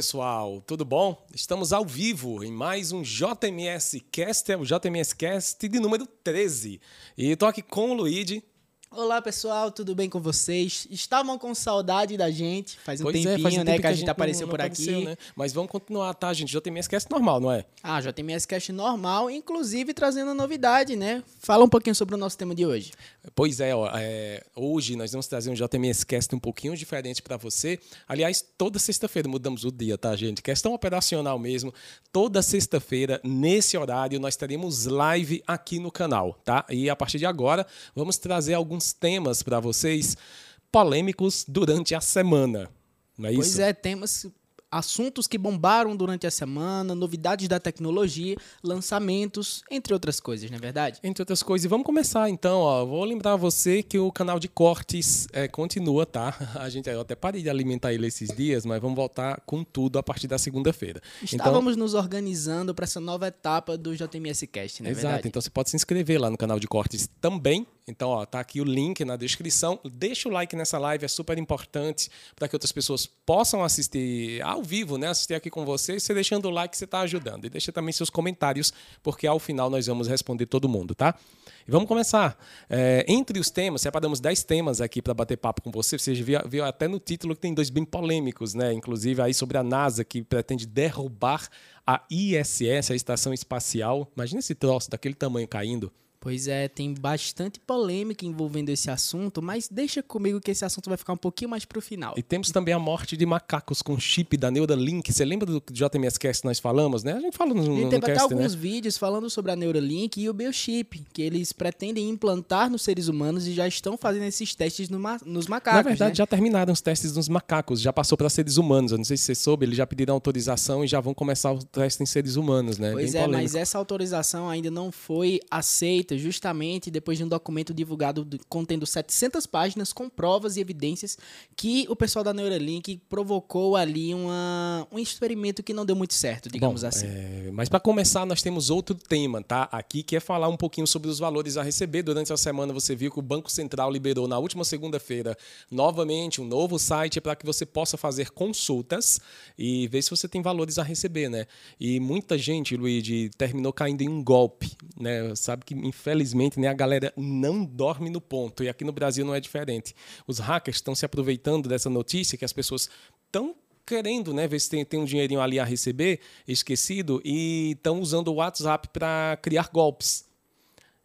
pessoal, tudo bom? Estamos ao vivo em mais um JMS Cast, é o JMS Cast de número 13. E tô aqui com o Luigi. Olá pessoal, tudo bem com vocês? Estavam com saudade da gente? Faz um Pois é, tempinho, faz um né, tempo que a gente, apareceu não- por não aqui. apareceu, né? Mas vamos continuar, tá, gente? JMS Cast normal, não é? Ah, JMS Cast normal, inclusive trazendo novidade, né? Fala um pouquinho sobre o nosso tema de hoje. Pois é, ó, é, hoje nós vamos trazer um JMS Cast um pouquinho diferente para você. Aliás, toda sexta-feira mudamos o dia, tá, gente? Questão operacional mesmo. Toda sexta-feira, nesse horário, nós teremos live aqui no canal, tá? E a partir de agora, vamos trazer alguns temas para vocês polêmicos durante a semana. Não é Pois isso? é, temas, assuntos que bombaram durante a semana, novidades da tecnologia, lançamentos, entre outras coisas, não é verdade? Entre outras coisas. E vamos começar então, ó. Vou lembrar você que o canal de cortes é, continua, tá? A gente eu até parei de alimentar ele esses dias, mas vamos voltar com tudo a partir da segunda-feira. Então, Estávamos nos organizando para essa nova etapa do JMS Cast, não é Exato, verdade? então você pode se inscrever lá no canal de cortes também. Então, ó, tá aqui o link na descrição. Deixa o like nessa live, é super importante para que outras pessoas possam assistir ao vivo, né? Assistir aqui com você. Você deixando o like, você está ajudando. E deixa também seus comentários, porque ao final nós vamos responder todo mundo, tá? E vamos começar. É, entre os temas, separamos 10 temas aqui para bater papo com você. Você viu, viu até no título que tem dois bem polêmicos, né? Inclusive aí sobre a NASA, que pretende derrubar a ISS, a Estação Espacial. Imagina esse troço daquele tamanho caindo. Pois é, tem bastante polêmica envolvendo esse assunto, mas deixa comigo que esse assunto vai ficar um pouquinho mais pro final. E temos também a morte de macacos com chip da Neuralink. Você lembra do JMS Cast que nós falamos, né? A gente fala no, E no, no teve até né? alguns vídeos falando sobre a Neuralink e o Biochip, que eles pretendem implantar nos seres humanos e já estão fazendo esses testes no ma- nos macacos. Na verdade, né? já terminaram os testes nos macacos, já passou para seres humanos. Eu não sei se você soube, eles já pediram autorização e já vão começar o teste em seres humanos, né? Pois Bem é, polêmico. mas essa autorização ainda não foi aceita, justamente depois de um documento divulgado do- contendo 700 páginas com provas e evidências que o pessoal da Neuralink provocou ali uma, um experimento que não deu muito certo, digamos Bom, assim. é, mas para começar, nós temos outro tema, tá? Aqui que é falar um pouquinho sobre os valores a receber. Durante a semana você viu que o Banco Central liberou na última segunda-feira novamente um novo site para que você possa fazer consultas e ver se você tem valores a receber, né? E muita gente, Luigi, terminou caindo em um golpe, né? Sabe que infelizmente, né, a galera não dorme no ponto e aqui no Brasil não é diferente. Os hackers estão se aproveitando dessa notícia que as pessoas estão querendo, né, ver se tem, tem um dinheirinho ali a receber, esquecido, e estão usando o WhatsApp para criar golpes.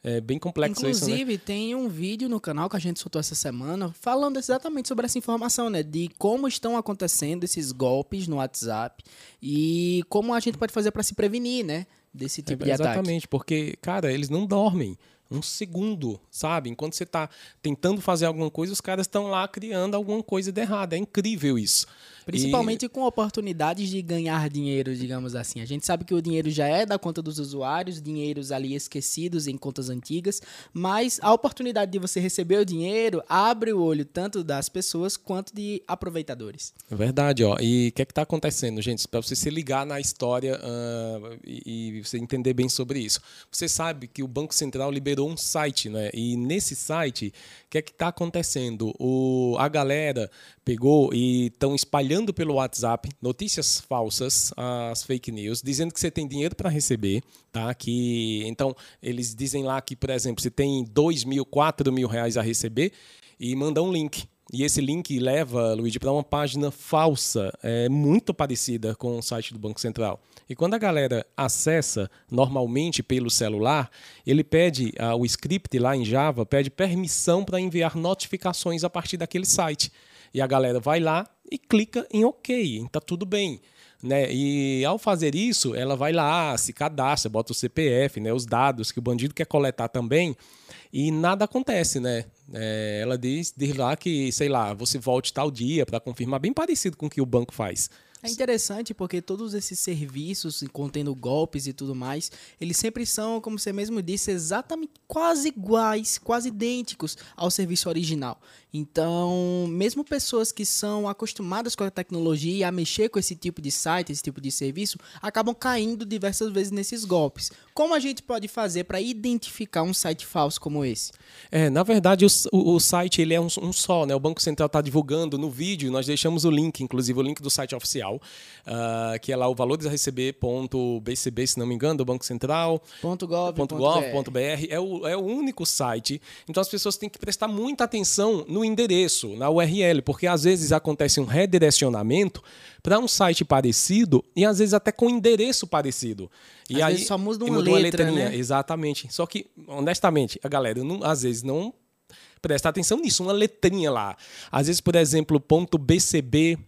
É bem complexo isso, né? Inclusive, tem um vídeo no canal que a gente soltou essa semana falando exatamente sobre essa informação, né? De como estão acontecendo esses golpes no WhatsApp e como a gente pode fazer para se prevenir, né? Desse tipo de ataque. Exatamente, porque, cara, eles não dormem. Um segundo, sabe? Enquanto você está tentando fazer alguma coisa, os caras estão lá criando alguma coisa de errado. É incrível isso. Principalmente com oportunidades de ganhar dinheiro, digamos assim. A gente sabe que o dinheiro já é da conta dos usuários, dinheiros ali esquecidos em contas antigas, mas a oportunidade de você receber o dinheiro abre o olho tanto das pessoas quanto de aproveitadores. É verdade, ó. E o que é que tá acontecendo, gente? Para você se ligar na história ah, e, e você entender bem sobre isso. Você sabe que o Banco Central liberou um site, né? E nesse site, o que é que tá acontecendo? O, a galera pegou e estão espalhando pelo WhatsApp notícias falsas, as fake news, dizendo que você tem dinheiro para receber, tá? Que então eles dizem lá que, por exemplo, você tem dois mil, quatro mil reais a receber e manda um link. E esse link leva, Luigi, para uma página falsa, é, muito parecida com o site do Banco Central. E quando a galera acessa normalmente pelo celular, ele pede, ah, o script lá em Java pede permissão para enviar notificações a partir daquele site. E a galera vai lá e clica em OK, está tudo bem. Né? E ao fazer isso, ela vai lá, se cadastra, bota o CPF, né? os dados que o bandido quer coletar também, e nada acontece, né? É, ela diz, diz lá que, sei lá, você volte tal dia para confirmar, bem parecido com o que o banco faz. É interessante porque todos esses serviços contendo golpes e tudo mais, eles sempre são, como você mesmo disse, exatamente quase iguais, quase idênticos ao serviço original. Então, mesmo pessoas que são acostumadas com a tecnologia e a mexer com esse tipo de site, esse tipo de serviço, acabam caindo diversas vezes nesses golpes. Como a gente pode fazer para identificar um site falso como esse? É, na verdade, o, o, o site ele é um, um, só, né? O Banco Central está divulgando no vídeo, nós deixamos o link, inclusive o link do site oficial, uh, que é lá o valores a receber.bcb, se não me engano, do Banco Central. .gov.br. É o, é o único site. Então as pessoas têm que prestar muita atenção no endereço, na URL, porque às vezes acontece um redirecionamento para um site parecido e às vezes até com endereço parecido. E às aí só muda uma, letra, uma letrinha, né? exatamente. Só que honestamente, a galera não, às vezes não presta atenção nisso, uma letrinha lá. Às vezes, por exemplo, ponto .bcb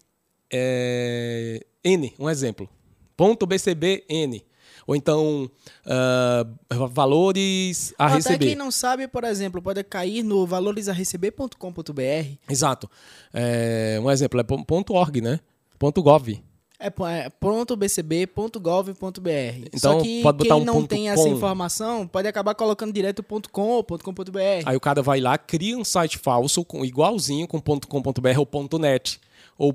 é, N, um exemplo. Ponto .bcb N. Ou então, uh, valores a Ou receber. Até quem não sabe, por exemplo, pode cair no valoresareceber.com.br. Exato. É, um exemplo é ponto .org, né? Ponto .gov. É, é .bcb.gov.br. Então, Só que pode botar quem um não tem com. essa informação pode acabar colocando direto .com ou .com.br. Aí o cara vai lá, cria um site falso com, igualzinho com .com.br ou .net ou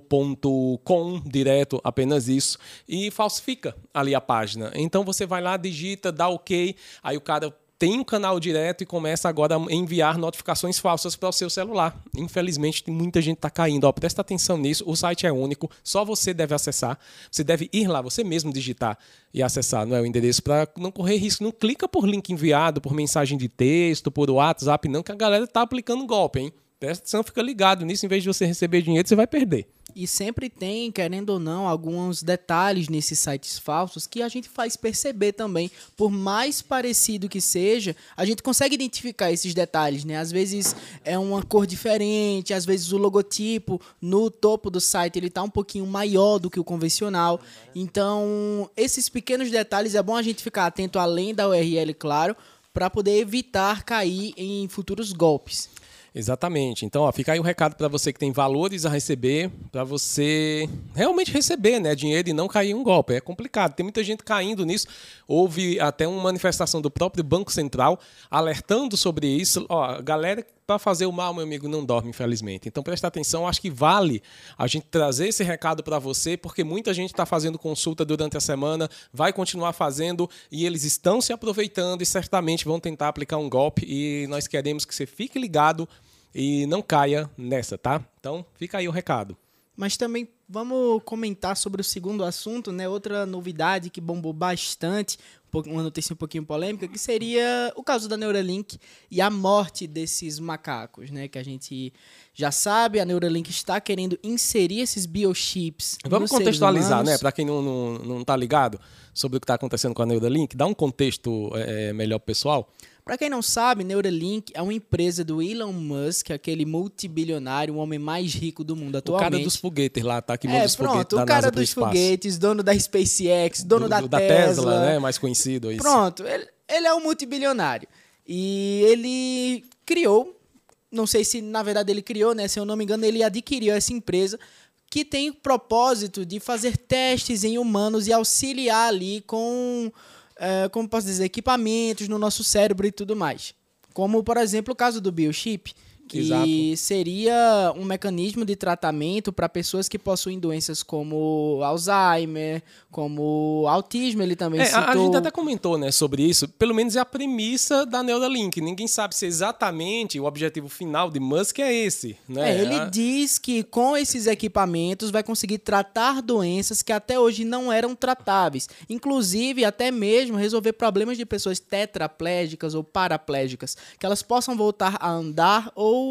.com direto, apenas isso, e falsifica ali a página. Então você vai lá, digita, dá OK, aí o cara tem um canal direto e começa agora a enviar notificações falsas para o seu celular. Infelizmente, muita gente está caindo. Ó, presta atenção nisso. O site é único, só você deve acessar. Você deve ir lá, você mesmo digitar e acessar não é, o endereço para não correr risco. Não clica por link enviado, por mensagem de texto, por WhatsApp, não, que a galera está aplicando golpe, hein? Presta atenção, fica ligado nisso. Em vez de você receber dinheiro, você vai perder. E sempre tem, querendo ou não, alguns detalhes nesses sites falsos que a gente faz perceber também. Por mais parecido que seja, a gente consegue identificar esses detalhes, né? Às vezes é uma cor diferente, às vezes o logotipo no topo do site ele tá um pouquinho maior do que o convencional. Então, esses pequenos detalhes é bom a gente ficar atento além da URL, claro, para poder evitar cair em futuros golpes. Exatamente. Então, ó, fica aí o um recado para você que tem valores a receber, para você realmente receber né, dinheiro e não cair em um golpe. É complicado, tem muita gente caindo nisso. Houve até uma manifestação do próprio Banco Central alertando sobre isso. Ó, galera para fazer o mal, meu amigo, não dorme, infelizmente. Então, presta atenção. Acho que vale a gente trazer esse recado para você, porque muita gente está fazendo consulta durante a semana, vai continuar fazendo e eles estão se aproveitando e certamente vão tentar aplicar um golpe. E nós queremos que você fique ligado e não caia nessa, tá? Então, fica aí o recado. Mas também vamos comentar sobre o segundo assunto, né? Outra novidade que bombou bastante, uma notícia um pouquinho polêmica, que seria o caso da Neuralink e a morte desses macacos, né? Que a gente já sabe, a Neuralink está querendo inserir esses biochips. Vamos contextualizar, né? Para quem não, não, não tá ligado sobre o que está acontecendo com a Neuralink, dá um contexto é, melhor pessoal. Para quem não sabe, Neuralink é uma empresa do Elon Musk, aquele multibilionário, o homem mais rico do mundo atualmente. O cara dos foguetes lá, tá? Que é, dos pronto, foguetes o cara dos foguetes, dono da SpaceX, dono do, da, da Tesla. Tesla, né? Mais conhecido isso. Pronto, ele, ele é um multibilionário. E ele criou, não sei se na verdade ele criou, né? Se eu não me engano, ele adquiriu essa empresa que tem o propósito de fazer testes em humanos e auxiliar ali com é, como posso dizer, equipamentos no nosso cérebro e tudo mais. Como, por exemplo, o caso do biochip, que Exato. seria um mecanismo de tratamento para pessoas que possuem doenças como Alzheimer, como autismo, ele também é, citou. A gente até comentou né, sobre isso, pelo menos é a premissa da Neuralink. Ninguém sabe se exatamente o objetivo final de Musk é esse. Né? É, ele diz que com esses equipamentos vai conseguir tratar doenças que até hoje não eram tratáveis. Inclusive, até mesmo resolver problemas de pessoas tetraplégicas ou paraplégicas, que elas possam voltar a andar ou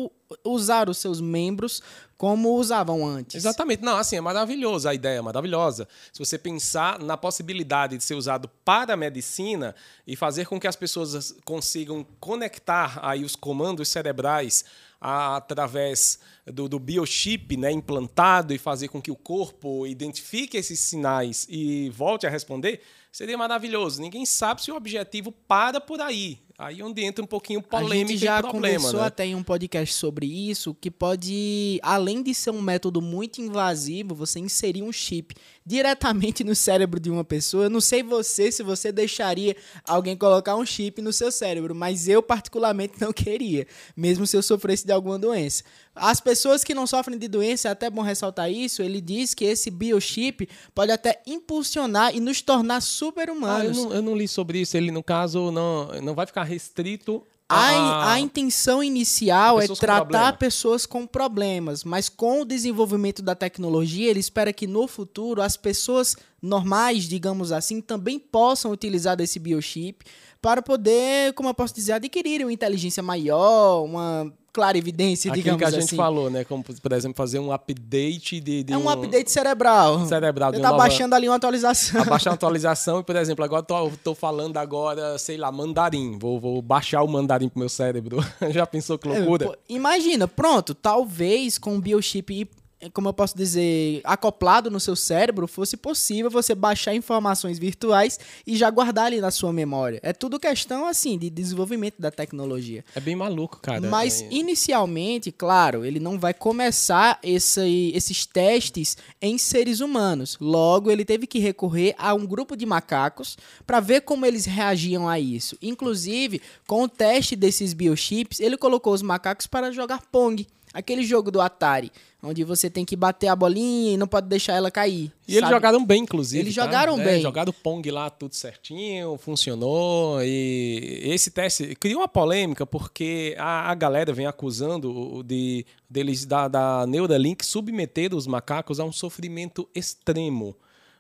usar os seus membros como usavam antes. Exatamente. Não, assim, é maravilhoso a ideia, é maravilhosa. Se você pensar na possibilidade de ser usado para a medicina e fazer com que as pessoas consigam conectar aí os comandos cerebrais através do, do biochip né, implantado e fazer com que o corpo identifique esses sinais e volte a responder, seria maravilhoso. Ninguém sabe se o objetivo para por aí. Aí onde entra um pouquinho polêmica A gente já e problema, conversou né? até em um podcast sobre sobre isso que pode, além de ser um método muito invasivo, você inserir um chip diretamente no cérebro de uma pessoa. Eu não sei você se você deixaria alguém colocar um chip no seu cérebro, mas eu particularmente não queria, mesmo se eu sofresse de alguma doença. As pessoas que não sofrem de doença, é até bom ressaltar isso, ele diz que esse biochip pode até impulsionar e nos tornar super-humanos. Ah, eu, não, eu não li sobre isso. Ele, no caso, não, não vai ficar restrito a, a, intenção inicial é tratar pessoas com problemas, mas com o desenvolvimento da tecnologia, ele espera que no futuro as pessoas normais, digamos assim, também possam utilizar desse biochip para poder, como eu posso dizer, adquirir uma inteligência maior, uma clara evidência, Aquilo digamos que a assim. gente falou, né? Como, por exemplo, fazer um update de... de é um, um, update cerebral. Cerebral. Você tá nova... baixando ali uma atualização. Abaixar uma atualização e, por exemplo, agora tô, tô falando agora, sei lá, mandarim. Vou, vou baixar o mandarim pro meu cérebro. Já pensou que loucura? É, pô, imagina, pronto, talvez com o biochip como eu posso dizer, acoplado no seu cérebro, fosse possível você baixar informações virtuais e já guardar ali na sua memória. É tudo questão, assim, de desenvolvimento da tecnologia. É bem maluco, cara. Mas, é... inicialmente, claro, ele não vai começar esse, esses testes em seres humanos. Logo, ele teve que recorrer a um grupo de macacos para ver como eles reagiam a isso. Inclusive, com o teste desses biochips, ele colocou os macacos para jogar Pong. Aquele jogo do Atari, onde você tem que bater a bolinha e não pode deixar ela cair. E sabe? eles jogaram bem, inclusive. Eles tá? jogaram é, bem. Jogaram Pong lá tudo certinho, funcionou. E esse teste criou uma polêmica porque a, a galera vem acusando de deles da, da Neuralink submeter os macacos a um sofrimento extremo.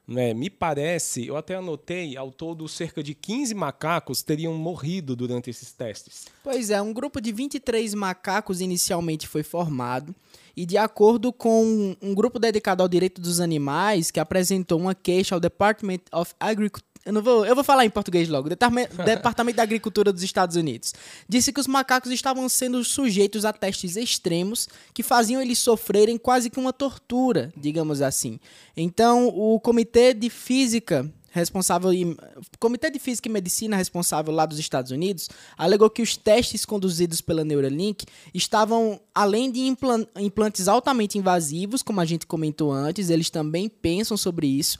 Né? Me parece, eu até anotei, ao todo cerca de 15 macacos teriam morrido durante esses testes. Pois é, um grupo de 23 macacos inicialmente foi formado e de acordo com um grupo dedicado ao direito dos animais que apresentou uma queixa ao Department of Agriculture eu, não vou, eu vou falar em português logo. Departamento da Agricultura dos Estados Unidos disse que os macacos estavam sendo sujeitos a testes extremos que faziam eles sofrerem quase que uma tortura, digamos assim. Então, o Comitê de Física responsável Comitê de Física e Medicina responsável lá dos Estados Unidos alegou que os testes conduzidos pela Neuralink estavam além de implantes altamente invasivos, como a gente comentou antes, eles também pensam sobre isso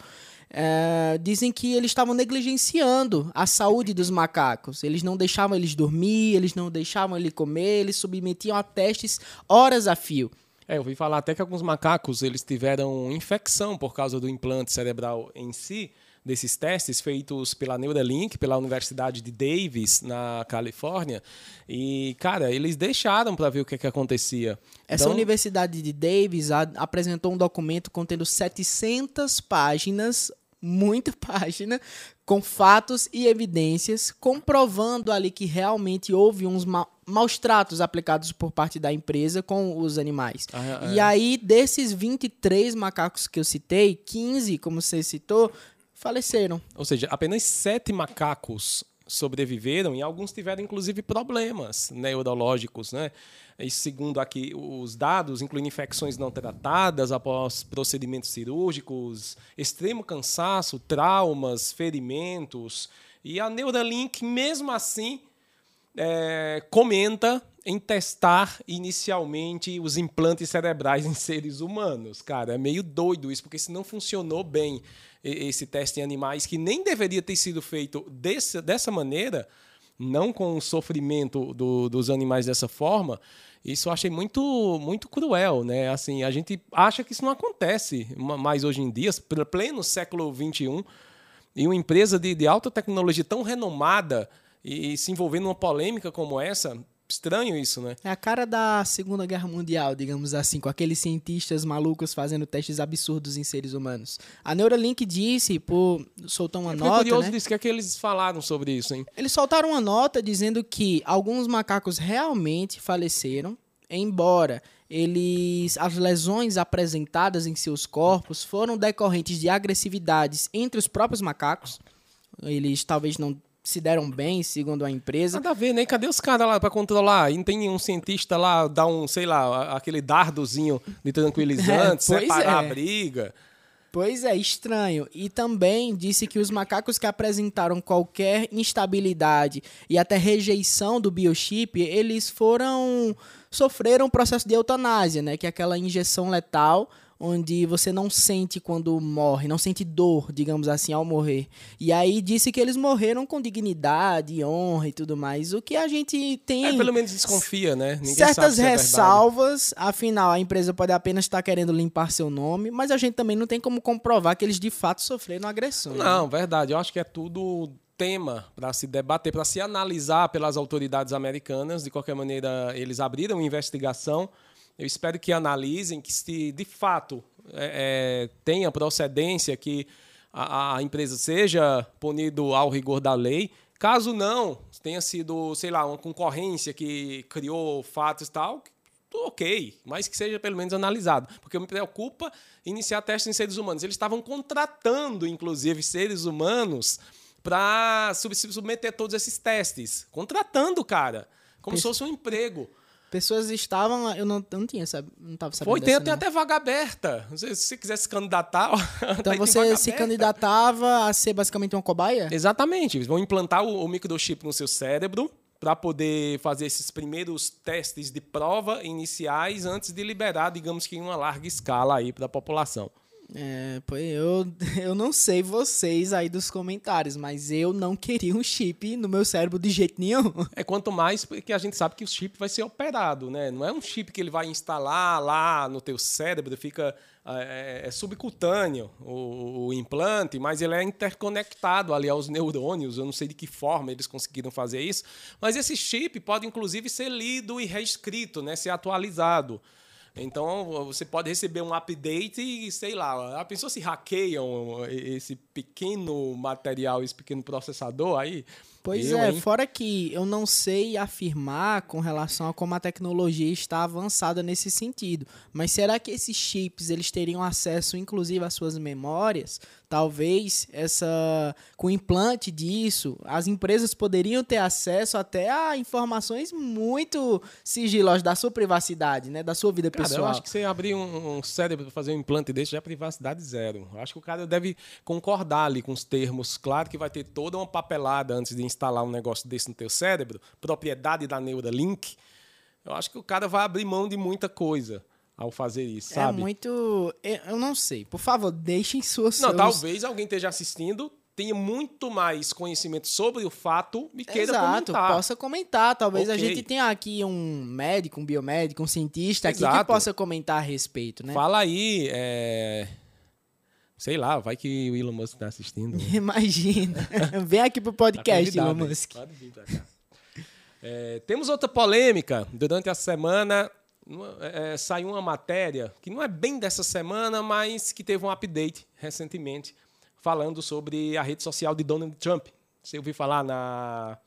é, dizem que eles estavam negligenciando a saúde dos macacos. Eles não deixavam eles dormir, eles não deixavam eles comer, eles submetiam a testes horas a fio. É, eu ouvi falar até que alguns macacos eles tiveram infecção por causa do implante cerebral em si, desses testes feitos pela Neuralink, pela Universidade de Davis, na Califórnia. E, cara, eles deixaram para ver o que, que acontecia. Essa então... Universidade de Davis apresentou um documento contendo 700 páginas muita página com fatos e evidências comprovando ali que realmente houve uns ma maus tratos aplicados por parte da empresa com os animais. Ah, é. E aí, desses 23 macacos que eu citei, 15, como você citou, faleceram. Ou seja, apenas sete macacos sobreviveram e alguns tiveram inclusive problemas neurológicos, né? E segundo aqui os dados, incluindo infecções não tratadas após procedimentos cirúrgicos, extremo cansaço, traumas, ferimentos. E a Neuralink, mesmo assim, é, comenta em testar inicialmente os implantes cerebrais em seres humanos. Cara, é meio doido isso, porque se não funcionou bem esse teste em animais, que nem deveria ter sido feito desse, dessa maneira, não com o sofrimento do, dos animais dessa forma, isso eu achei muito, muito cruel, né? Assim, a gente acha que isso não acontece mais hoje em dia, pleno século XXI, e uma empresa de, de alta tecnologia tão renomada e, e se envolvendo numa polêmica como essa, Estranho isso, né? É a cara da Segunda Guerra Mundial, digamos assim, com aqueles cientistas malucos fazendo testes absurdos em seres humanos. A Neuralink disse, por soltou uma é nota. curioso né? disso, que é que eles falaram sobre isso, hein? Eles soltaram uma nota dizendo que alguns macacos realmente faleceram, embora eles as lesões apresentadas em seus corpos foram decorrentes de agressividades entre os próprios macacos. Eles talvez não se deram bem, segundo a empresa. Nada a ver, né? Cadê os caras lá para controlar? E não tem um cientista lá, dar um, sei lá, aquele dardozinho de tranquilizante, é, separar é. a briga. Pois é, estranho. E também disse que os macacos que apresentaram qualquer instabilidade e até rejeição do biochip, eles foram sofreram o processo de eutanásia, né? Que é aquela injeção letal onde você não sente quando morre, não sente dor, digamos assim, ao morrer. E aí disse que eles morreram com dignidade, honra e tudo mais. O que a gente tem. É, pelo menos desconfia, né? Ninguém certas é ressalvas, afinal, a empresa pode apenas estar querendo limpar seu nome, mas a gente também não tem como comprovar que eles de fato sofreram agressão. Não, né? verdade. Eu acho que é tudo tema para se debater, para se analisar pelas autoridades americanas. De qualquer maneira, eles abriram investigação eu espero que analisem que se de fato é, é, tenha procedência, que a, a, empresa seja punido ao rigor da lei. Caso não, tenha sido, sei lá, uma concorrência que criou fatos e tal, ok, mas que seja pelo menos analisado. Porque me preocupa iniciar testes em seres humanos. Eles estavam contratando, inclusive, seres humanos para submeter todos esses testes. Contratando, cara. Como se fosse um emprego. Pessoas estavam. Eu não, eu não tinha, sabe? Não estava sabendo. Foi, tem, tem até vaga aberta. Se você quiser se candidatar. Então você se candidatava a ser basicamente uma cobaia? Exatamente. Eles vão implantar o, o microchip no seu cérebro para poder fazer esses primeiros testes de prova iniciais antes de liberar, digamos que em uma larga escala aí para a população. É, pois eu, eu não sei vocês aí dos comentários, mas eu não queria um chip no meu cérebro de jeito nenhum. É quanto mais porque a gente sabe que o chip vai ser operado, né? Não é um chip que ele vai instalar lá no teu cérebro, fica é, é subcutâneo o, o, implante, mas ele é interconectado ali aos neurônios. Eu não sei de que forma eles conseguiram fazer isso, mas esse chip pode inclusive ser lido e reescrito, né? Ser atualizado. Então você pode receber um update e, sei lá, a pessoa se hackeiam esse pequeno material, esse pequeno processador aí. Pois eu, é, hein? fora que eu não sei afirmar com relação a como a tecnologia está avançada nesse sentido. Mas será que esses chips eles teriam acesso, inclusive, às suas memórias? Talvez essa com o implante disso, as empresas poderiam ter acesso até a informações muito sigilosas da sua privacidade, né, da sua vida cara, pessoal. Eu acho que você abrir um, um cérebro para fazer um implante desse já é privacidade zero. Eu acho que o cara deve concordar ali com os termos. Claro que vai ter toda uma papelada antes de instalar um negócio desse no teu cérebro, propriedade da Neuralink. Eu acho que o cara vai abrir mão de muita coisa ao fazer isso, é sabe? É muito. Eu não sei. Por favor, deixem suas. Não, seus... talvez alguém esteja assistindo, tenha muito mais conhecimento sobre o fato e queira Exato, comentar. possa comentar. Talvez okay. a gente tenha aqui um médico, um biomédico, um cientista Exato. aqui que possa comentar a respeito, né? Fala aí, é... Sei lá, vai que o Elon Musk está assistindo. Imagina. Vem aqui pro podcast, tá Elon Musk. Pode vir pra cá. É, temos outra polêmica. Durante a semana, é, saiu uma matéria que não é bem dessa semana, mas que teve um update recentemente falando sobre a rede social de Donald Trump. Você ouviu falar na,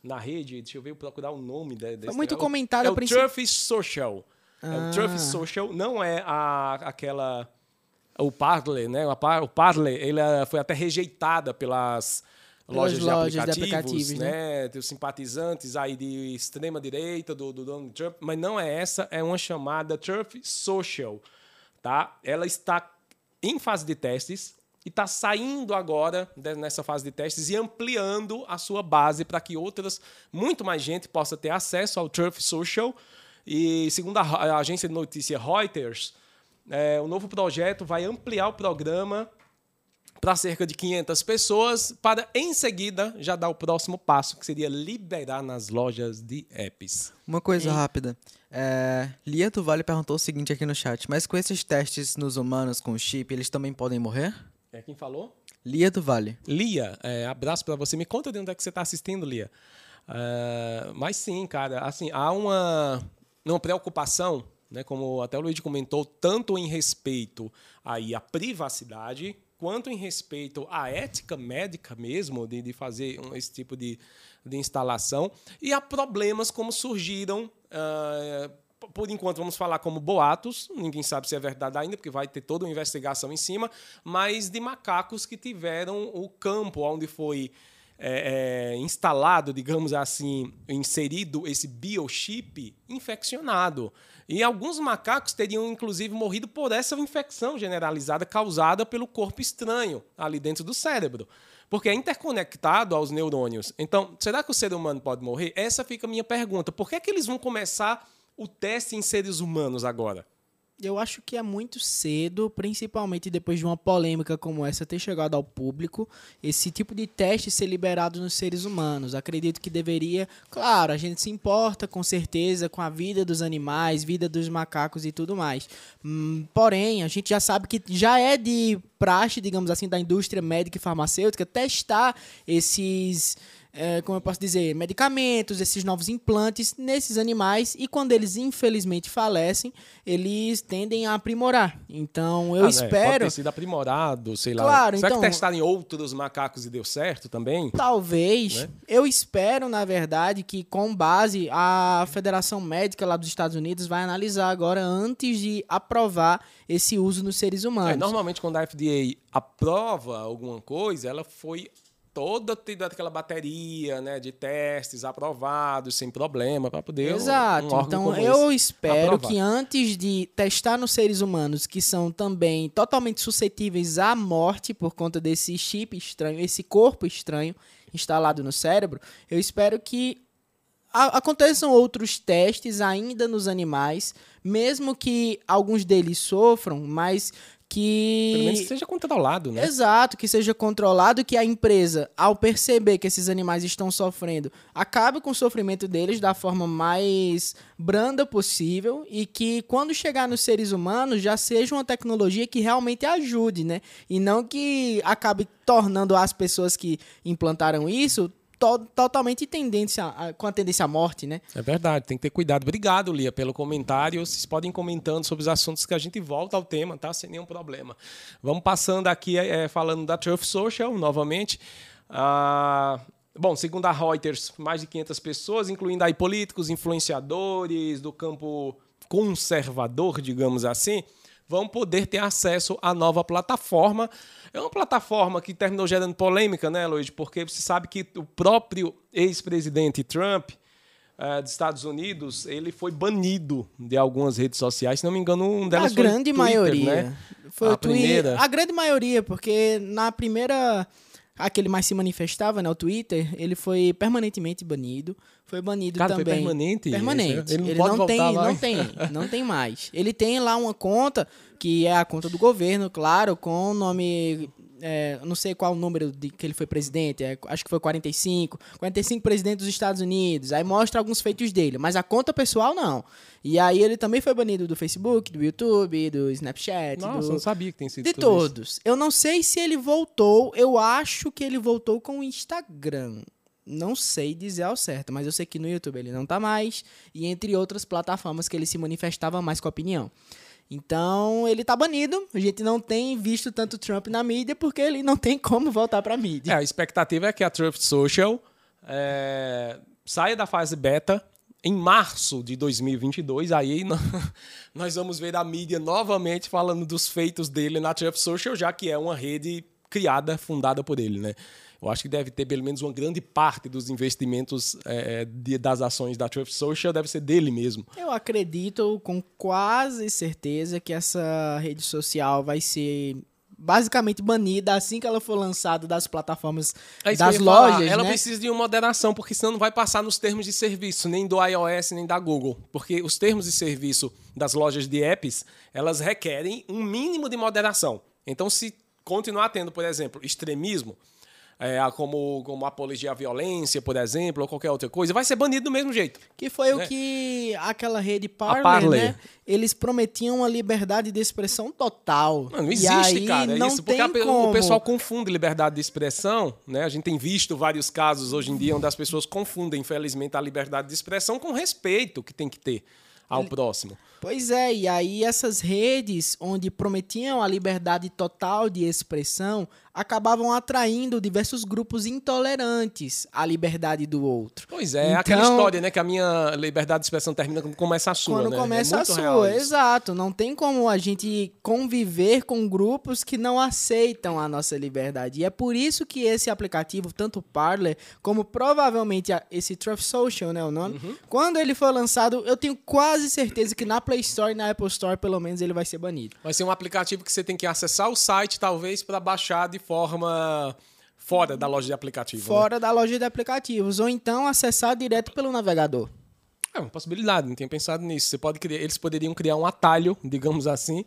na rede? Deixa eu ver, procurar o nome desse. Foi muito comentado. É o princípio... Truth Social. Ah. É o Truth Social. Não é a, aquela... O Parler, né? O Parler, ele é, foi até rejeitada pelas lojas, de, lojas aplicativos, de aplicativos, né? né? Os simpatizantes aí de extrema direita do, do Donald Trump, mas não é essa, é uma chamada Turf Social, tá? Ela está em fase de testes e está saindo agora nessa fase de testes e ampliando a sua base para que outras, muito mais gente possa ter acesso ao Turf Social. E segundo a, agência de notícia Reuters, é, o novo projeto vai ampliar o programa para cerca de 500 pessoas, para em seguida já dar o próximo passo, que seria liberar nas lojas de apps. Uma coisa e... rápida. É, Lia Tuvalli perguntou o seguinte aqui no chat: mas com esses testes nos humanos com chip, eles também podem morrer? É quem falou? Lia Tuvalli. Lia, é, abraço para você. Me conta de onde é que você está assistindo, Lia. Uh, mas sim, cara, assim, há uma, uma preocupação, né, como até o Luiz comentou, tanto em respeito aí à privacidade quanto em respeito à ética médica mesmo, de, de fazer esse tipo de, de instalação, e há problemas como surgiram. Uh, por enquanto, vamos falar como boatos, ninguém sabe se é verdade ainda, porque vai ter toda uma investigação em cima, mas de macacos que tiveram o campo onde foi é, é, instalado, digamos assim, inserido esse biochip infeccionado. E alguns macacos teriam, inclusive, morrido por essa infecção generalizada causada pelo corpo estranho ali dentro do cérebro. Porque é interconectado aos neurônios. Então, será que o ser humano pode morrer? Essa fica a minha pergunta. Por que, é que eles vão começar o teste em seres humanos agora? Eu acho que é muito cedo, principalmente depois de uma polêmica como essa ter chegado ao público, esse tipo de teste ser liberado nos seres humanos. Acredito que deveria, claro, a gente se importa com certeza com a vida dos animais, vida dos macacos e tudo mais. Hum, porém, a gente já sabe que já é de praxe, digamos assim, da indústria médica e farmacêutica testar esses é, como eu posso dizer, medicamentos, esses novos implantes nesses animais e quando eles infelizmente falecem, eles tendem a aprimorar. Então eu Ah, né, espero. Pode ter sido aprimorado, sei lá. Claro, Será então- que testaram em outros macacos e deu certo também? Talvez. Né? Eu espero, na verdade, que com base a Federação Médica lá dos Estados Unidos vai analisar agora antes de aprovar esse uso nos seres É, humanos. normalmente, quando a FDA aprova alguma coisa, ela foi toda aquela bateria né, de testes aprovados, sem problema, para poder. Exato. um então eu espero aprovar. que antes de testar nos seres humanos, que são também totalmente suscetíveis à morte por conta desse chip estranho, esse corpo estranho instalado no cérebro, eu espero que aconteçam outros testes ainda nos animais, mesmo que alguns deles sofram, mas que Pelo menos seja controlado, né? Exato, que seja controlado, que a empresa, ao perceber que esses animais estão sofrendo, acabe com o sofrimento deles da forma mais branda possível e que quando chegar nos seres humanos já seja uma tecnologia que realmente ajude, né? E não que acabe tornando as pessoas que implantaram isso to- totalmente tendência a- com a tendência à morte, né? É verdade, tem que ter cuidado. Obrigado, Lia, pelo comentário. Vocês podem ir comentando sobre os assuntos que a gente volta ao tema, tá? Sem nenhum problema. Vamos passando aqui, é, falando da Truth Social, novamente. Ah, bom, segundo a Reuters, mais de 500 pessoas, incluindo aí políticos, influenciadores do campo conservador, digamos assim, vão poder ter acesso à nova plataforma. É uma plataforma que terminou gerando polêmica, né, Luiz? Porque você sabe que o próprio ex-presidente Trump eh, dos Estados Unidos, ele foi banido de algumas redes sociais. Se não me engano, um delas a foi grande Twitter, maioria. né? Foi A primeira? A grande maioria, porque na primeira. Aquele mais se manifestava, né? O Twitter, ele foi permanentemente banido. Foi banido Cara, foi também. permanente? Permanente. Ele não Ele pode não tem, voltar não mais? tem, não tem mais. Ele tem lá uma conta, que é a conta do governo, claro, com o nome. é, não sei qual o número de que ele foi presidente, é, acho que foi 45. 45 presidente dos Estados Unidos. Aí mostra alguns feitos dele, mas a conta pessoal não. E aí ele também foi banido do Facebook, do YouTube, do Snapchat, Nossa, do, não sabia que tem sido de tudo isso. todos. Eu não sei se ele voltou. Eu acho que ele voltou com o Instagram. Não sei dizer ao certo, mas eu sei que no YouTube ele não tá mais. E entre outras plataformas que ele se manifestava mais com a opinião. Então, ele tá banido. A gente não tem visto tanto Trump na mídia porque ele não tem como voltar pra mídia. É, a expectativa é que a Truth Social é, saia da fase beta em março de 2022. Aí nó- nós vamos ver a mídia novamente falando dos feitos dele na Truth Social, já que é uma rede criada, fundada por ele, né? Eu acho que deve ter pelo menos uma grande parte dos investimentos é, de- das ações da Truth Social deve ser dele mesmo. Eu acredito com quase certeza que essa rede social vai ser basicamente banida assim que ela for lançada das plataformas É das ia falar. lojas, Ela né? precisa de uma moderação, porque senão não vai passar nos termos de serviço, nem do iOS, nem da Google. Porque os termos de serviço das lojas de apps, elas requerem um mínimo de moderação. Então, se continuar tendo, por exemplo, extremismo, é, como, como apologia à violência, por exemplo, ou qualquer outra coisa, vai ser banido do mesmo jeito. Que foi né? o que aquela rede Parler, Parler. né? Eles prometiam uma liberdade de expressão total. Não, não existe, aí cara, não isso. Porque a o pessoal confunde liberdade de expressão, né? A gente tem visto vários casos hoje em dia onde as pessoas confundem, infelizmente, a liberdade de expressão com respeito que tem que ter ao próximo. Pois é, e aí essas redes onde prometiam a liberdade total de expressão acabavam atraindo diversos grupos intolerantes à liberdade do outro. Pois é, é aquela Então- história, né? Que a minha liberdade de expressão termina quando começa a sua, Quando né? começa é a sua, exato. Não tem como a gente conviver com grupos que não aceitam a nossa liberdade. E é por isso que esse aplicativo, tanto o Parler, como provavelmente esse Truth Social, né, o nome, Uhum. quando ele for lançado, eu tenho quase certeza que na Play Store e na Apple Store, pelo menos, ele vai ser banido. Vai ser um aplicativo que você tem que acessar o site, talvez, para baixar de forma fora da loja de aplicativo. né? Fora da loja de aplicativos. Ou então acessar direto pelo navegador. É uma possibilidade, não tinha pensado nisso. Você pode criar, eles poderiam criar um atalho, digamos assim,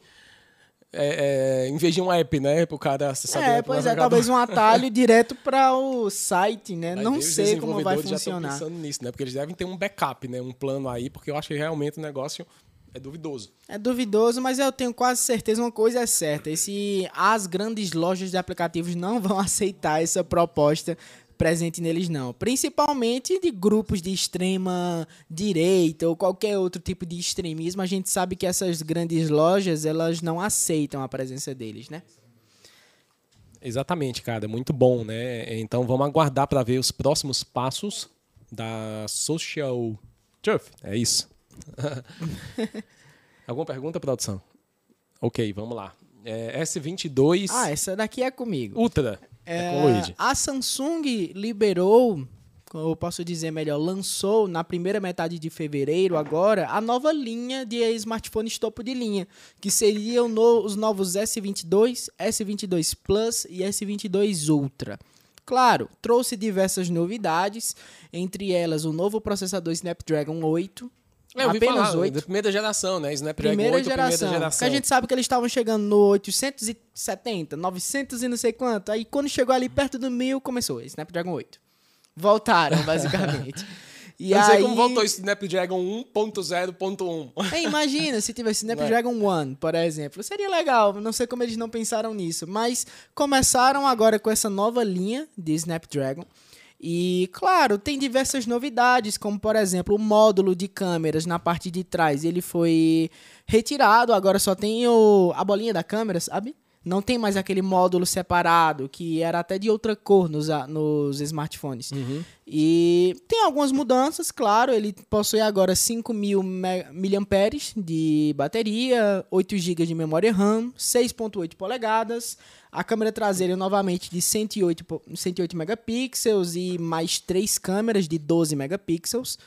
é, é, em vez de um app, né? Para o cara saber. É, pois é, talvez um atalho direto para o site, né? Não sei como vai funcionar. Já pensando nisso, né? Porque eles devem ter um backup, né? Um plano aí, porque eu acho que realmente o negócio é duvidoso. É duvidoso, mas eu tenho quase certeza uma coisa é certa. Esse, as grandes lojas de aplicativos não vão aceitar essa proposta presente neles, não. Principalmente de grupos de extrema direita ou qualquer outro tipo de extremismo. A gente sabe que essas grandes lojas, elas não aceitam a presença deles, né? Exatamente, cara. Muito bom, né? Então vamos aguardar para ver os próximos passos da Social Turf. É isso. Alguma pergunta, produção? Ok, vamos lá. É, S22. Ah, essa daqui é comigo. Ultra. É, é a Samsung liberou, eu posso dizer melhor, lançou na primeira metade de fevereiro agora a nova linha de smartphones topo de linha, que seriam no, os novos S22, S22 Plus e S22 Ultra. Claro, trouxe diversas novidades, entre elas o novo processador Snapdragon 8, é, eu apenas falar, 8. Da primeira geração, né? Snapdragon primeira 8, geração. primeira geração. Porque a gente sabe que eles estavam chegando no 870, 900 e não sei quanto. Aí quando chegou ali perto do 1000, começou. Snapdragon 8. Voltaram, basicamente. E não aí... sei como voltou esse Snapdragon 1.0.1. É, imagina se tivesse Snapdragon é. 1, por exemplo. Seria legal, não sei como eles não pensaram nisso. Mas começaram agora com essa nova linha de Snapdragon. E, claro, tem diversas novidades, como, por exemplo, o módulo de câmeras na parte de trás. Ele foi retirado, agora só tem o, a bolinha da câmera, sabe? Não tem mais aquele módulo separado, que era até de outra cor nos, nos smartphones. Uhum. E tem algumas mudanças, claro. Ele possui agora 5.000 mAh de bateria, 8 GB de memória RAM, 6.8 polegadas. A câmera traseira novamente de 108, 108 megapixels e mais três câmeras de 12 megapixels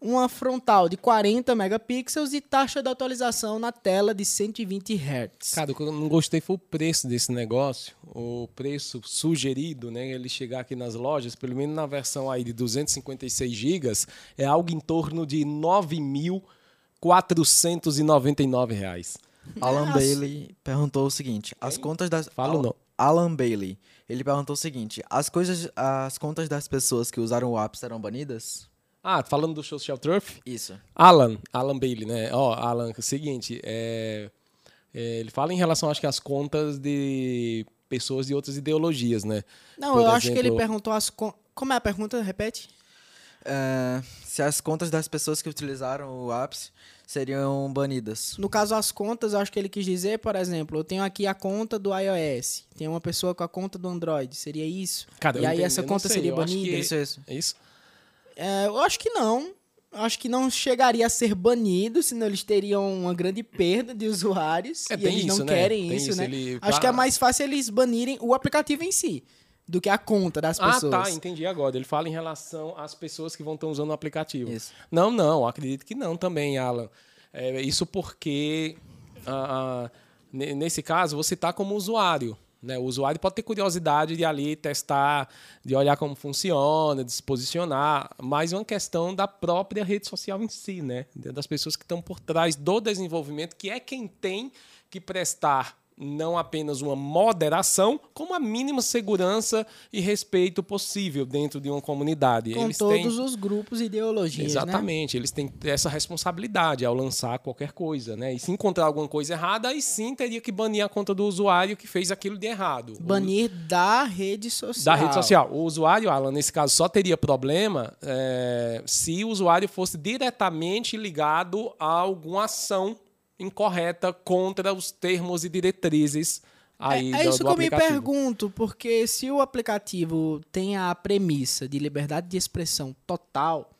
uma frontal de 40 megapixels e taxa de atualização na tela de 120 Hz. Cara, o que eu não gostei foi o preço desse negócio, o preço sugerido, né? Ele chegar aqui nas lojas, pelo menos na versão aí de 256 GB, é algo em torno de 9.499 reais. Alan Bailey perguntou o seguinte: as contas das. Fala não. Alan Bailey. Ele perguntou o seguinte: as coisas, as contas das pessoas que usaram o app serão banidas? Ah, falando do Social Turf? Isso. Alan, Alan Bailey, né? Ó, oh, Alan, é o seguinte, é, é, ele fala em relação, acho que, às contas de pessoas de outras ideologias, né? Não, Por eu exemplo... acho que ele perguntou as... Como é a pergunta? Repete. É, se as contas das pessoas que utilizaram o apps seriam banidas. No caso, as contas, eu acho que ele quis dizer, por exemplo, eu tenho aqui a conta do iOS, tem uma pessoa com a conta do Android, seria isso? Cara, e aí entendi, essa conta seria banida? Isso, isso. É isso? É, eu acho que não. Eu acho que não chegaria a ser banido, senão eles teriam uma grande perda de usuários. É, e eles isso, não né? querem isso, isso, né? Ele... Acho que é mais fácil eles banirem o aplicativo em si do que a conta das pessoas. Ah, tá, entendi agora. Ele fala em relação às pessoas que vão estar usando o aplicativo. Isso. Não, não, acredito que não também, Alan. É, isso porque, ah, ah, nesse caso, você está como usuário. Né? O usuário pode ter curiosidade de ali testar, de olhar como funciona, de se posicionar, mas é uma questão da própria rede social em si, né? das pessoas que estão por trás do desenvolvimento, que é quem tem que prestar não apenas uma moderação, como a mínima segurança e respeito possível dentro de uma comunidade. Com eles todos têm... os grupos e ideologias. Né? Exatamente, né? eles têm essa responsabilidade ao lançar qualquer coisa, né? E se encontrar alguma coisa errada, aí sim teria que banir a conta do usuário que fez aquilo de errado. Banir o... da rede social. Da rede social. O usuário, Alan, nesse caso, só teria problema é, se o usuário fosse diretamente ligado a alguma ação incorreta contra os termos e diretrizes aí é, é do, isso do que eu me pergunto, porque se o aplicativo tem a premissa de liberdade de expressão total,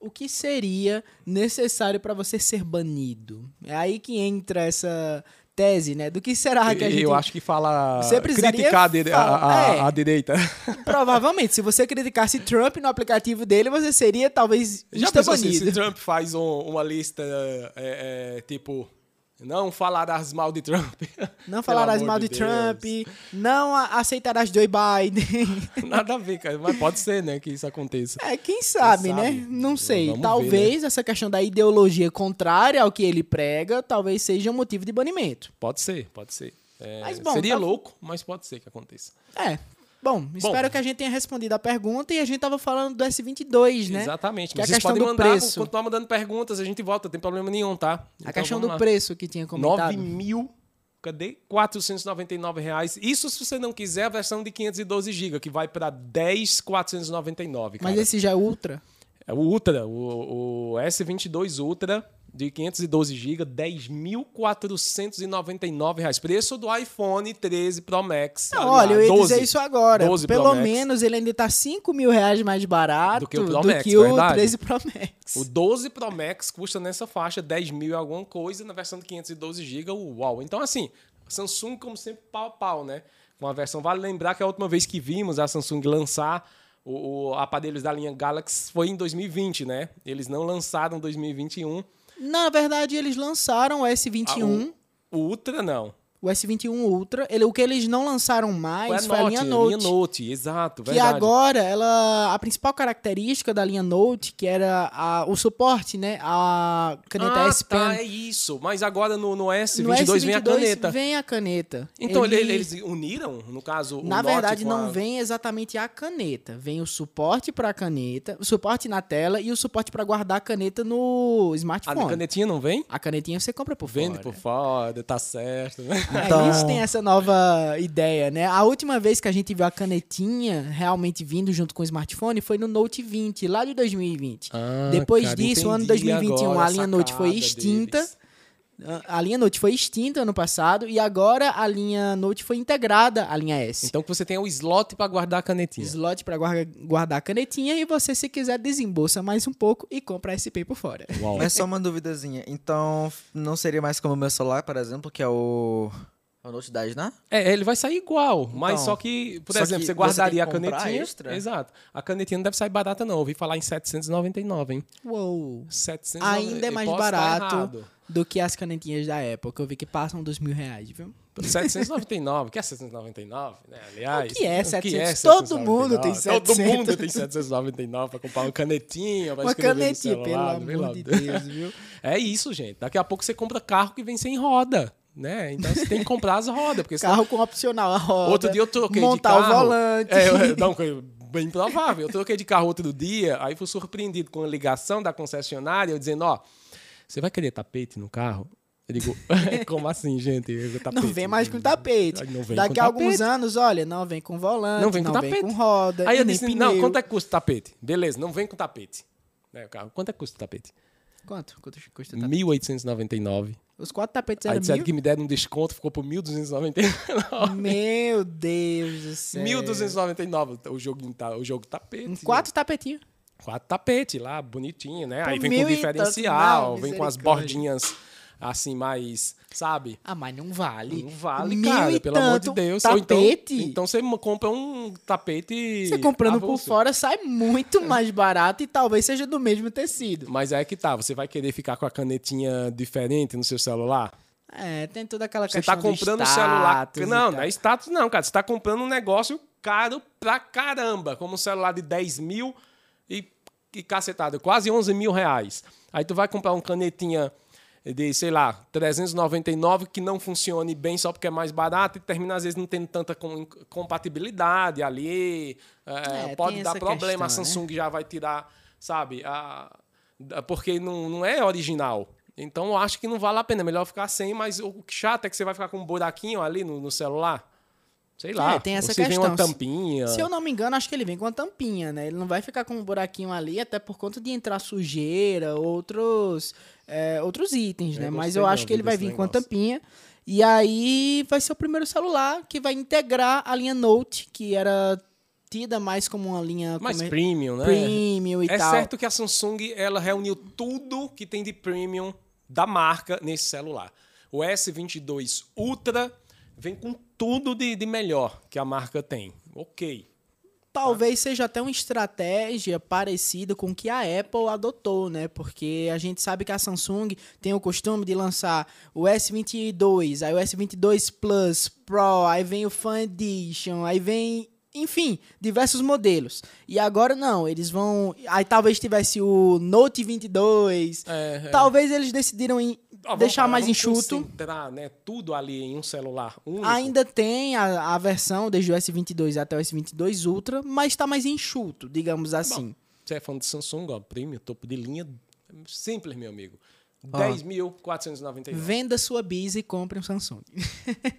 o que seria necessário para você ser banido? É aí que entra essa tese, né? Do que será que a gente... Eu acho que fala você criticar a, a, é, a, direita. Provavelmente, se você criticasse Trump no aplicativo dele, você seria talvez Já pensou assim, se Trump faz um, uma lista é, é, tipo Não falarás mal de Trump. Não falarás mal de, de Trump, não aceitarás Joe Biden. Nada a ver, cara. Mas pode ser, né, que isso aconteça. É, quem sabe, sabe? né? Não sei. Vamos ver, talvez essa questão da ideologia contrária ao que ele prega, talvez seja um motivo de banimento. Pode ser, pode ser. É, Mas, bom, seria tá- louco, mas pode ser que aconteça. É. Bom, espero que a gente tenha respondido a pergunta e a gente tava falando do S22, né? Exatamente. Que é a Mas vocês questão podem do mandar, preço. continuar mandando perguntas, a gente volta, não tem problema nenhum, tá? A questão do lá. preço que tinha comentado. 9 mil, cadê? 499 reais. Isso se você não quiser a versão de 512 GB, que vai para 10,499, cara. Mas esse já é ultra. É o Ultra, o, o S22 Ultra de 512 GB, 10.499 reais. Preço do iPhone 13 Pro Max. Não, olha, eu ia 12. dizer isso agora. 12 Pro Pelo menos ele ainda tá 5 mil reais mais barato Do que o Pro Max, que o verdade. 13 Pro Max. O 12 Pro Max custa nessa faixa 10 mil e alguma coisa, na versão de 512 GB, uau. Então, assim, Samsung, como sempre, pau a pau, né? Com a versão. Vale lembrar que a última vez que vimos a Samsung lançar o, o aparelhos da linha Galaxy foi em 2020, né? Eles não lançaram em 2021. Na verdade, eles lançaram o S21. Ah, o, o Ultra, não. O S21 Ultra, ele, o que eles não lançaram mais foi a, linha Note. linha Note, exato, Que verdade. agora, ela, a principal característica da linha Note, que era a- o suporte, né? A caneta ah, S Pen. tá, é isso. Mas agora no, no S22, no S22 vem a caneta. Vem a caneta. Então Ele- ele- eles uniram, no caso, o Na Note verdade, não a- vem exatamente a caneta. Vem o suporte para a caneta, o suporte na tela e o suporte para guardar a caneta no A smartphone. canetinha não vem? A canetinha você compra por Vende fora. por fora, tá certo, né? É, Então- eles têm essa nova ideia, né? A última vez que a gente viu a canetinha realmente vindo junto com o smartphone foi no Note 20, lá de 2020. Ah, Depois cara, disso, o ano entendi 2021, agora a linha Note foi extinta. deles. A linha Note foi extinta ano passado e agora a linha Note foi integrada à linha S. Então que você tem o slot para guardar a canetinha. Slot para guardar a canetinha e você, se quiser, desembolsa mais um pouco e compra a SP por fora. Uau. Mas só uma duvidazinha. Então, não seria mais como o meu celular, por exemplo, que é o. É o Note 10, né? É, ele vai sair igual, mas Então, só que, por só exemplo, que você você guardaria a que comprar canetinha. extra? Exato. A canetinha não deve sair barata, não. Eu ouvi falar em 799, hein? Uou! 799. Ainda é mais barato. Do que as canetinhas da Apple, que eu vi que passam dos mil reais, viu? 799, que é 799, né? Aliás. O que é o 700? Todo mundo tem Todo 700. mundo tem 799 para comprar uma canetinha, Uma canetinha, pelo amor de Deus, viu? É isso, gente. Daqui a pouco você compra carro que vem sem roda, né? Então você tem que comprar as rodas, porque senão- Carro com opcional, a roda. Outro dia eu troquei montar de carro. o volante. É, eu- não, bem provável. Eu troquei de carro outro dia, aí fui surpreendido com a ligação da concessionária, eu dizendo, ó, você vai querer tapete no carro? Eu digo, como assim, gente? Tapete. Não vem mais com tapete. Não vem Daqui a alguns tapete. anos, olha, não vem com volante, Não vem com tapete. com roda, Aí eu disse, pneu. não, quanto é que custa o tapete? Beleza, não vem com tapete. Né, o carro, quanto é que custa o tapete? Quanto? Quanto custa o tapete? 1.899. Os quatro tapetes Aí eram disseram mil? que me deram um desconto, ficou por 1.299. Meu Deus do céu. 1.299 o jogo, tá, o jogo tapete. Um quatro tapetinhos. Quatro tapetes lá, bonitinho, né? Por Aí vem com diferencial, não, vem com as bordinhas assim, mais, sabe? Ah, mas não vale. Não vale, Mil cara, pelo amor de Deus. Ou Tapete. então, então você compra um tapete. Você comprando por fora sai muito mais barato e talvez seja do mesmo tecido. Mas é que tá, você vai querer ficar com a canetinha diferente no seu celular? É, tem toda aquela Você questão tá comprando do um celular. Não, não é status, não, cara. Você tá comprando um negócio caro pra caramba. Como um celular de 10 mil e, e cacetado, quase 11 mil reais. Aí tu vai comprar um canetinha de, sei lá, 399 que não funcione bem só porque é mais barato e termina às vezes não tendo tanta com- compatibilidade ali. é, É, pode dar problema, a questão, né? Samsung já vai tirar, sabe? A, da- porque não, não é original. Então eu acho que não vale a pena. É melhor ficar sem, mas o chato é que você vai ficar com um buraquinho ali no, no celular. Sei lá. É, tem essa se vem questão. uma tampinha. Se eu não me engano, acho que ele vem com a tampinha, né? Ele não vai ficar com um buraquinho ali, até por conta de entrar sujeira, outros, é, outros itens, Eu né? gostei Mas eu não, acho que ele vai vir com a negócio. tampinha. E aí vai ser o primeiro celular que vai integrar a linha Note, que era tida mais como uma linha mais comer- premium, né? premium e é tal. certo que a Samsung ela reuniu tudo que tem de premium da marca nesse celular. O S22 Ultra vem com tudo de, de melhor que a marca tem. Ok. talvez seja até uma estratégia parecida com o que a Apple adotou, né? Porque a gente sabe que a Samsung tem o costume de lançar o S22, aí o S22 Plus Pro, aí vem o Fan Edition, aí vem enfim, diversos modelos. E agora não, eles vão. Aí talvez tivesse o Note 22. É, é. Talvez eles decidiram deixar mais enxuto. concentrar, né, tudo ali em um celular único. Ainda tem a, a versão desde o S22 até o S22 Ultra, mas está mais enxuto, digamos assim. Você é fã de Samsung, ó, Premium, topo de linha, simples, meu amigo. Ó. 10.499. Venda sua bis e compre um Samsung.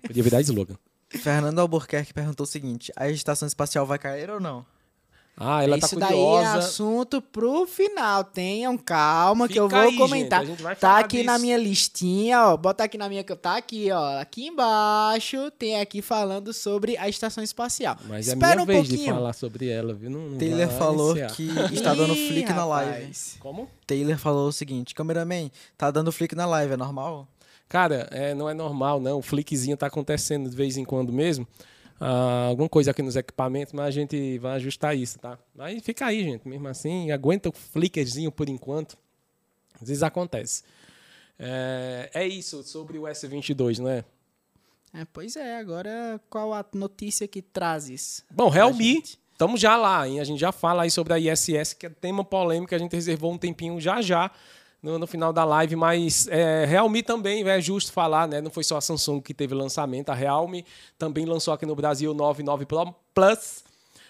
Podia virar slogan. Fernando Albuquerque perguntou o seguinte: a estação espacial vai cair ou não? Ah, ela Isso tá daí é curiosa. assunto pro final. Tenham calma que eu Fica vou aí, comentar. gente, a gente vai tá aqui disso. na minha listinha, ó. Bota aqui na minha. Tá aqui, ó. Aqui embaixo tem aqui falando sobre a estação espacial. Mas é Espera minha um vez pouquinho. de falar sobre ela, viu? Não, não Taylor vai falou iniciar. que está dando flick na live. Como? Taylor falou o seguinte: cameraman, tá dando flick na live, é normal? Cara, é, não é normal, não. O flickzinho tá acontecendo de vez em quando mesmo. Ah, alguma coisa aqui nos equipamentos, mas a gente vai ajustar isso, tá? Aí fica aí, gente. Mesmo assim, aguenta o flickerzinho por enquanto. Às vezes acontece. É, é isso sobre o S22, não é? É, pois é, agora qual a notícia que trazes? Bom, Realme, estamos já lá, hein? A gente já fala aí sobre a ISS, que é tema polêmico, a gente reservou um tempinho já já no, no final da live, mas é, Realme também é justo falar, né? Não foi só a Samsung que teve lançamento, a Realme também lançou aqui no Brasil o 99 Pro Plus.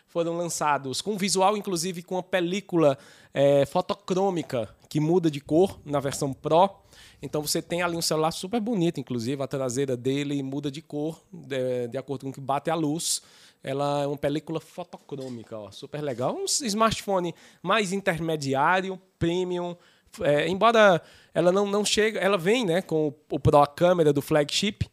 Foram lançados com visual, inclusive com uma película é, fotocrômica que muda de cor na versão Pro. Então você tem ali um celular super bonito, inclusive a traseira dele muda de cor de, de acordo com o que bate a luz. Ela é uma película fotocrômica, ó, super legal. Um smartphone mais intermediário, premium. É, embora ela não, não chega, ela vem né, com o, o Pro câmera do flagship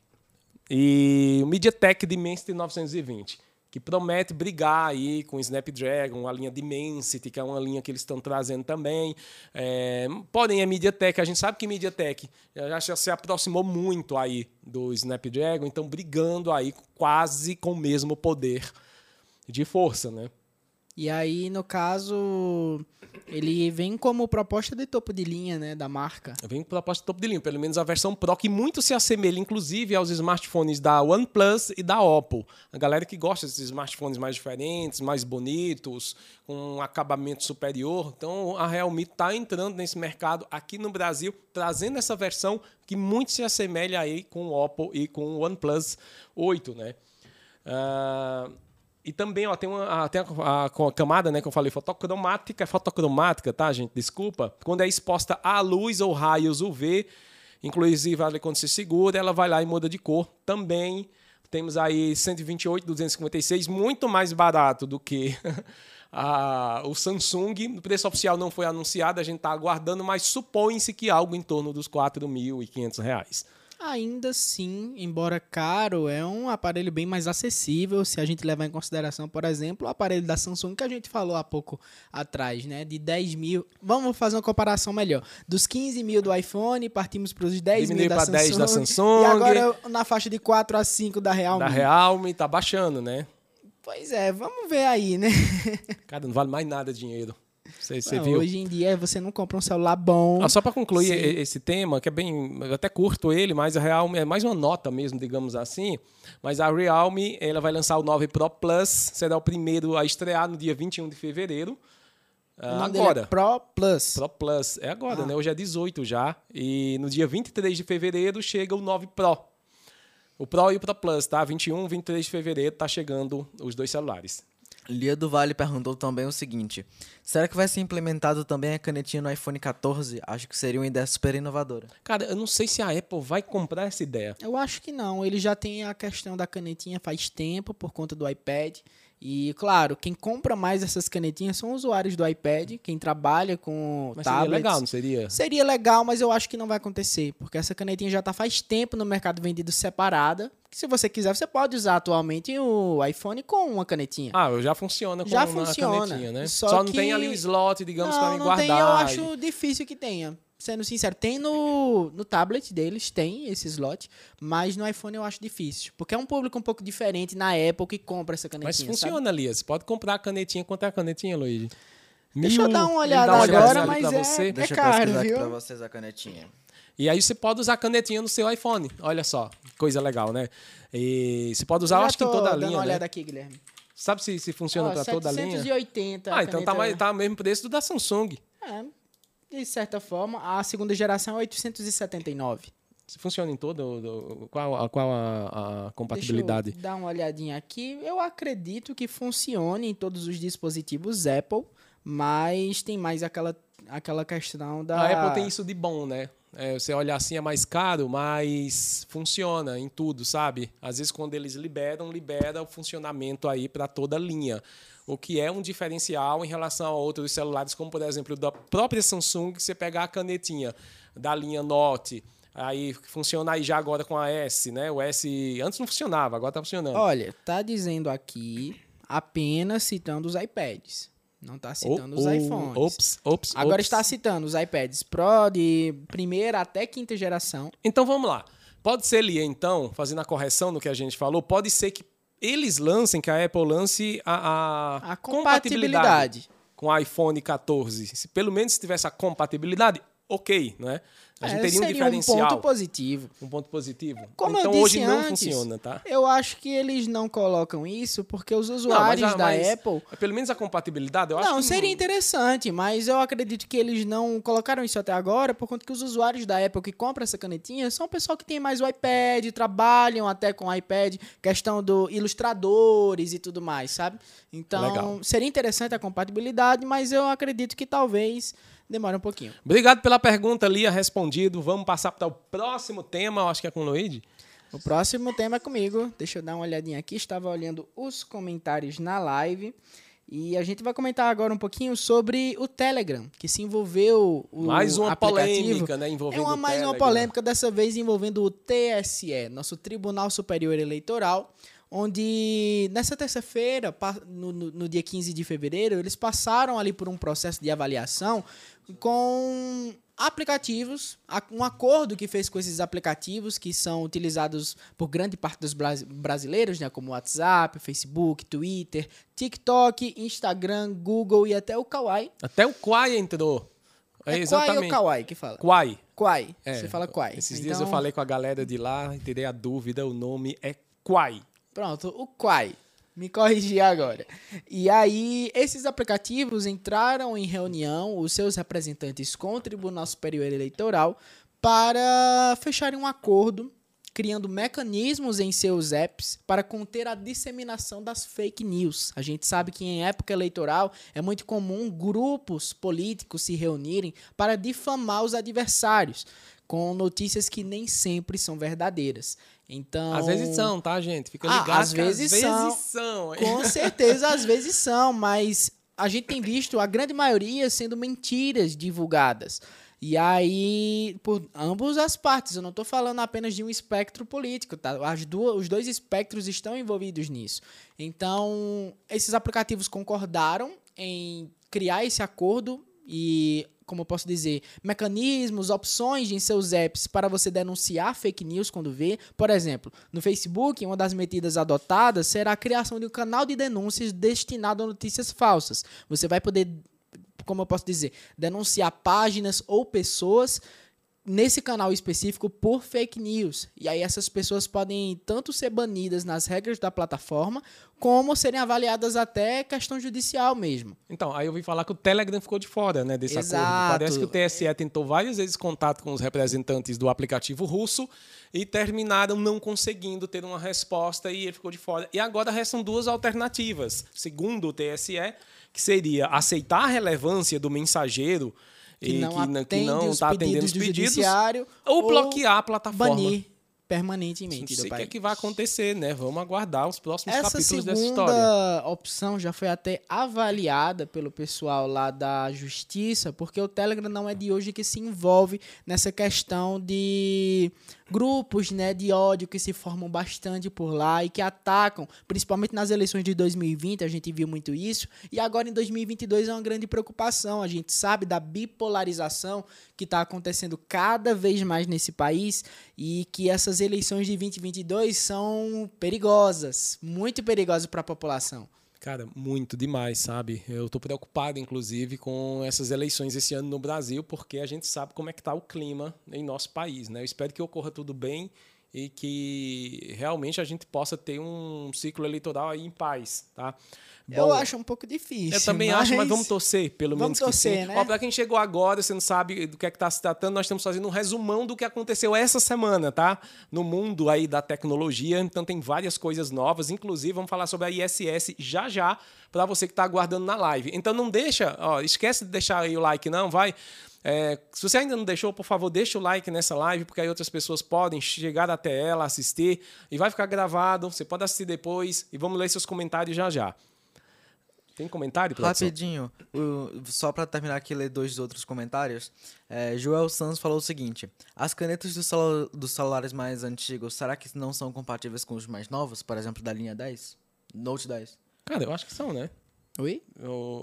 e o MediaTek Dimensity 920, que promete brigar aí com o Snapdragon, a linha Dimensity, que é uma linha que eles estão trazendo também. É, porém, a MediaTek, a gente sabe que MediaTek já, já se aproximou muito aí do Snapdragon, então brigando aí quase com o mesmo poder de força, né? E aí, no caso, ele vem como proposta de topo de linha, né, da marca. Vem com proposta topo de linha, pelo menos a versão Pro, que muito se assemelha, inclusive, aos smartphones da OnePlus e da Oppo. A galera que gosta desses smartphones mais diferentes, mais bonitos, com um acabamento superior. Então, a Realme está entrando nesse mercado aqui no Brasil, trazendo essa versão que muito se assemelha aí com o Oppo e com o OnePlus 8, né? Ah, e também, ó, tem, uma, a, tem a, a camada, né, que eu falei, fotocromática, é fotocromática, tá, gente? Desculpa. Quando é exposta à luz ou raios UV, inclusive quando se segura, ela vai lá e muda de cor. Também temos aí 128, 256, muito mais barato do que a, o Samsung. O preço oficial não foi anunciado, a gente está aguardando, mas supõe-se que algo em torno dos 4.500 reais. Ainda assim, embora caro, é um aparelho bem mais acessível se a gente levar em consideração, por exemplo, o aparelho da Samsung que a gente falou há pouco atrás, né? De 10 mil. Vamos fazer uma comparação melhor. Dos 15 mil do iPhone, partimos para os 10 mil Diminuiu da pra Samsung, 10 da Samsung. E agora na faixa de 4 a 5 da Realme. Da Realme tá baixando, né? Pois é, vamos ver aí, né? Cara, não vale mais nada dinheiro. Você, você Não, viu? Hoje em dia você não compra um celular bom. Ah, só para concluir Sim. esse tema, que é bem. Eu até curto ele, mas a Realme é mais uma nota mesmo, digamos assim. Mas a Realme ela vai lançar o 9 Pro Plus, será o primeiro a estrear no dia 21 de fevereiro. Ah, dele agora. é Pro Plus. Pro Plus. É agora, Ah. né? Hoje é 18 já. E no dia 23 de fevereiro chega o 9 Pro. O Pro e o Pro Plus, tá? 21, 23 de fevereiro tá chegando os dois celulares. Lia do Vale perguntou também o seguinte: será que vai ser implementado também a canetinha no iPhone 14? Acho que seria uma ideia super inovadora. Cara, eu não sei se a Apple vai comprar essa ideia. Eu acho que não. Ele já tem a questão da canetinha faz tempo por conta do iPad. E, claro, quem compra mais essas canetinhas são usuários do iPad, quem trabalha com Mas tablets. seria legal, não seria? Seria legal, mas eu acho que não vai acontecer, porque essa canetinha já está faz tempo no mercado vendido separada. Se você quiser, você pode usar atualmente o iPhone com uma canetinha. Ah, já funciona com Já uma funciona. canetinha, né? Só Só, não que- tem ali o slot, digamos, para não, me não guardar. tem, eu acho difícil que tenha. Sendo sincero, tem no, no tablet deles, tem esse slot, mas no iPhone eu acho difícil. Porque é um público um pouco diferente na Apple que compra essa canetinha. Mas sabe? funciona, Lia. Você pode comprar a canetinha. Quanto é a canetinha, Luigi? Deixa eu dar uma olhada dá uma agora, mas pra é, você. é Deixa eu caro, aqui viu? pra vocês a canetinha. E aí você pode usar a canetinha no seu iPhone. Olha só, coisa legal, né? E você pode usar, eu acho que em toda a linha, uma né? olhada aqui, Guilherme. Sabe se, se funciona Ó, para toda a linha? 780. a Ah, então tá, mais, tá o mesmo preço do da Samsung. É, de certa forma, a segunda geração é 879. Se funciona em todo, do- qual, a, qual a, a compatibilidade? Deixa eu dar uma olhadinha aqui. Eu acredito que funcione em todos os dispositivos Apple, mas tem mais aquela, aquela questão da. A Apple tem isso de bom, né? É, você olha assim é mais caro, mas funciona em tudo, sabe? Às vezes quando eles liberam, libera o funcionamento aí para toda a linha. O que é um diferencial em relação a outros celulares, como por exemplo da própria Samsung, que você pegar a canetinha da linha Note, aí funciona aí já agora com a S, né? O S antes não funcionava, agora tá funcionando. Olha, tá dizendo aqui apenas citando os iPads. Não tá citando os Oh, oh, iPhones. Ops, ops, Agora ops. está citando os iPads Pro de primeira até quinta geração. Então vamos lá. Pode ser, Lia, então, fazendo a correção no que a gente falou, pode ser que eles lancem, que a Apple lance a, a, A compatibilidade. com o iPhone 14. Se pelo menos tivesse a compatibilidade, ok, não é? A gente É, teria um seria diferencial. um ponto positivo. um ponto positivo. Como então eu disse hoje não antes, funciona, tá? Eu acho que eles não colocam isso porque os Não, mas usuários a- da mas Apple. Pelo menos a compatibilidade, eu acho Não, seria interessante, mas eu acredito que eles não colocaram isso até agora, por conta que os usuários da Apple que compram essa canetinha são o pessoal que tem mais o iPad, trabalham até com o iPad, questão do ilustradores e tudo mais, sabe? Então, Legal. seria interessante a compatibilidade, mas eu acredito que talvez demore um pouquinho. Obrigado pela pergunta, Lia, respondido. Vamos passar para o próximo tema, eu acho que é com o Luigi. O próximo tema é comigo. Deixa eu dar uma olhadinha aqui. Estava olhando os comentários na live. E a gente vai comentar agora um pouquinho sobre o Telegram, que se envolveu o Mais uma aplicativo. polêmica, né, envolvendo É uma, mais uma polêmica, dessa vez envolvendo o TSE, nosso Tribunal Superior Eleitoral, onde nessa terça-feira, no, no- no dia 15 de fevereiro, eles passaram ali por um processo de avaliação com aplicativos, um acordo que fez com esses aplicativos que são utilizados por grande parte dos bras- brasileiros, né, como WhatsApp, Facebook, Twitter, TikTok, Instagram, Google e até o Kawaii. Até o Quai entrou. É, É Quai ou exatamente. Kawaii que fala? Quai. Quai. É, Você fala Quai. Esses dias eu Então, falei com a galera de lá terei a dúvida, o nome é Quai. Pronto, o Quai. Me corrigi agora. E aí, esses aplicativos entraram em reunião, os seus representantes com o Tribunal Superior Eleitoral, para fecharem um acordo, criando mecanismos em seus apps para conter a disseminação das fake news. A gente sabe que em época eleitoral é muito comum grupos políticos se reunirem para difamar os adversários, com notícias que nem sempre são verdadeiras. Então, Às vezes são, tá, gente? Fica Ah, ligado. às que vezes às são. vezes são. com certeza, às vezes são, mas a gente tem visto a grande maioria sendo mentiras divulgadas. E aí, por ambas as partes, eu não estou falando apenas de um espectro político, tá? As duas, os dois espectros estão envolvidos nisso. Então, esses aplicativos concordaram em criar esse acordo e, como eu posso dizer, mecanismos, opções em seus apps para você denunciar fake news quando vê. Por exemplo, no Facebook, uma das medidas adotadas será a criação de um canal de denúncias destinado a notícias falsas. Você vai poder, como eu posso dizer, denunciar páginas ou pessoas nesse canal específico por fake news. E aí essas pessoas podem tanto ser banidas nas regras da plataforma, como serem avaliadas até questão judicial mesmo. Então, aí eu ouvi falar que o Telegram ficou de fora, né, desse Exato. acordo. Parece que o TSE tentou várias vezes contato com os representantes do aplicativo russo e terminaram não conseguindo ter uma resposta e ele ficou de fora. E agora restam duas alternativas, segundo o TSE, que seria aceitar a relevância do mensageiro Que e não que, atende não os está atendendo pedidos os do pedidos, judiciário ou ou bloquear a plataforma. Banir. permanentemente Não sei o que, é que vai acontecer, né? Vamos aguardar os próximos Essa capítulos dessa história. segunda opção já foi até avaliada pelo pessoal lá da justiça, porque o Telegram não é de hoje que se envolve nessa questão de grupos né, de ódio que se formam bastante por lá e que atacam, principalmente nas eleições de 2020, a gente viu muito isso, e agora em 2022 é uma grande preocupação. A gente sabe da bipolarização que está acontecendo cada vez mais nesse país e que essas eleições de 2022 são perigosas, muito perigosas para a população. Cara, muito demais, sabe? Eu tô preocupado, inclusive, com essas eleições esse ano no Brasil, porque a gente sabe como é que tá o clima em nosso país, né? Eu espero que ocorra tudo bem e que realmente a gente possa ter um ciclo eleitoral aí em paz, tá? eu Bom, acho um pouco difícil. Eu também acho, mas vamos torcer, pelo Vamos menos torcer, que sim. né? Ó, pra quem chegou agora, você não sabe do que é que tá se tratando, nós estamos fazendo um resumão do que aconteceu essa semana, tá? No mundo aí da tecnologia, então tem várias coisas novas, inclusive vamos falar sobre a ISS já já, para você que está aguardando na live. Então não deixa, ó, esquece de deixar aí o like não, vai... É, se você ainda não deixou, por favor, deixa o like nessa live, porque aí outras pessoas podem chegar até ela, assistir, e vai ficar gravado. Você pode assistir depois e vamos ler seus comentários já já. Tem comentário, produção? Rapidinho, o- só pra terminar aqui ler dois outros comentários. é, Joel Sanz falou o seguinte: As canetas dos, celu- dos celulares mais antigos, será que não são compatíveis com os mais novos? Por exemplo, da linha 10? Note 10. Cara, eu acho que são, né? Oi?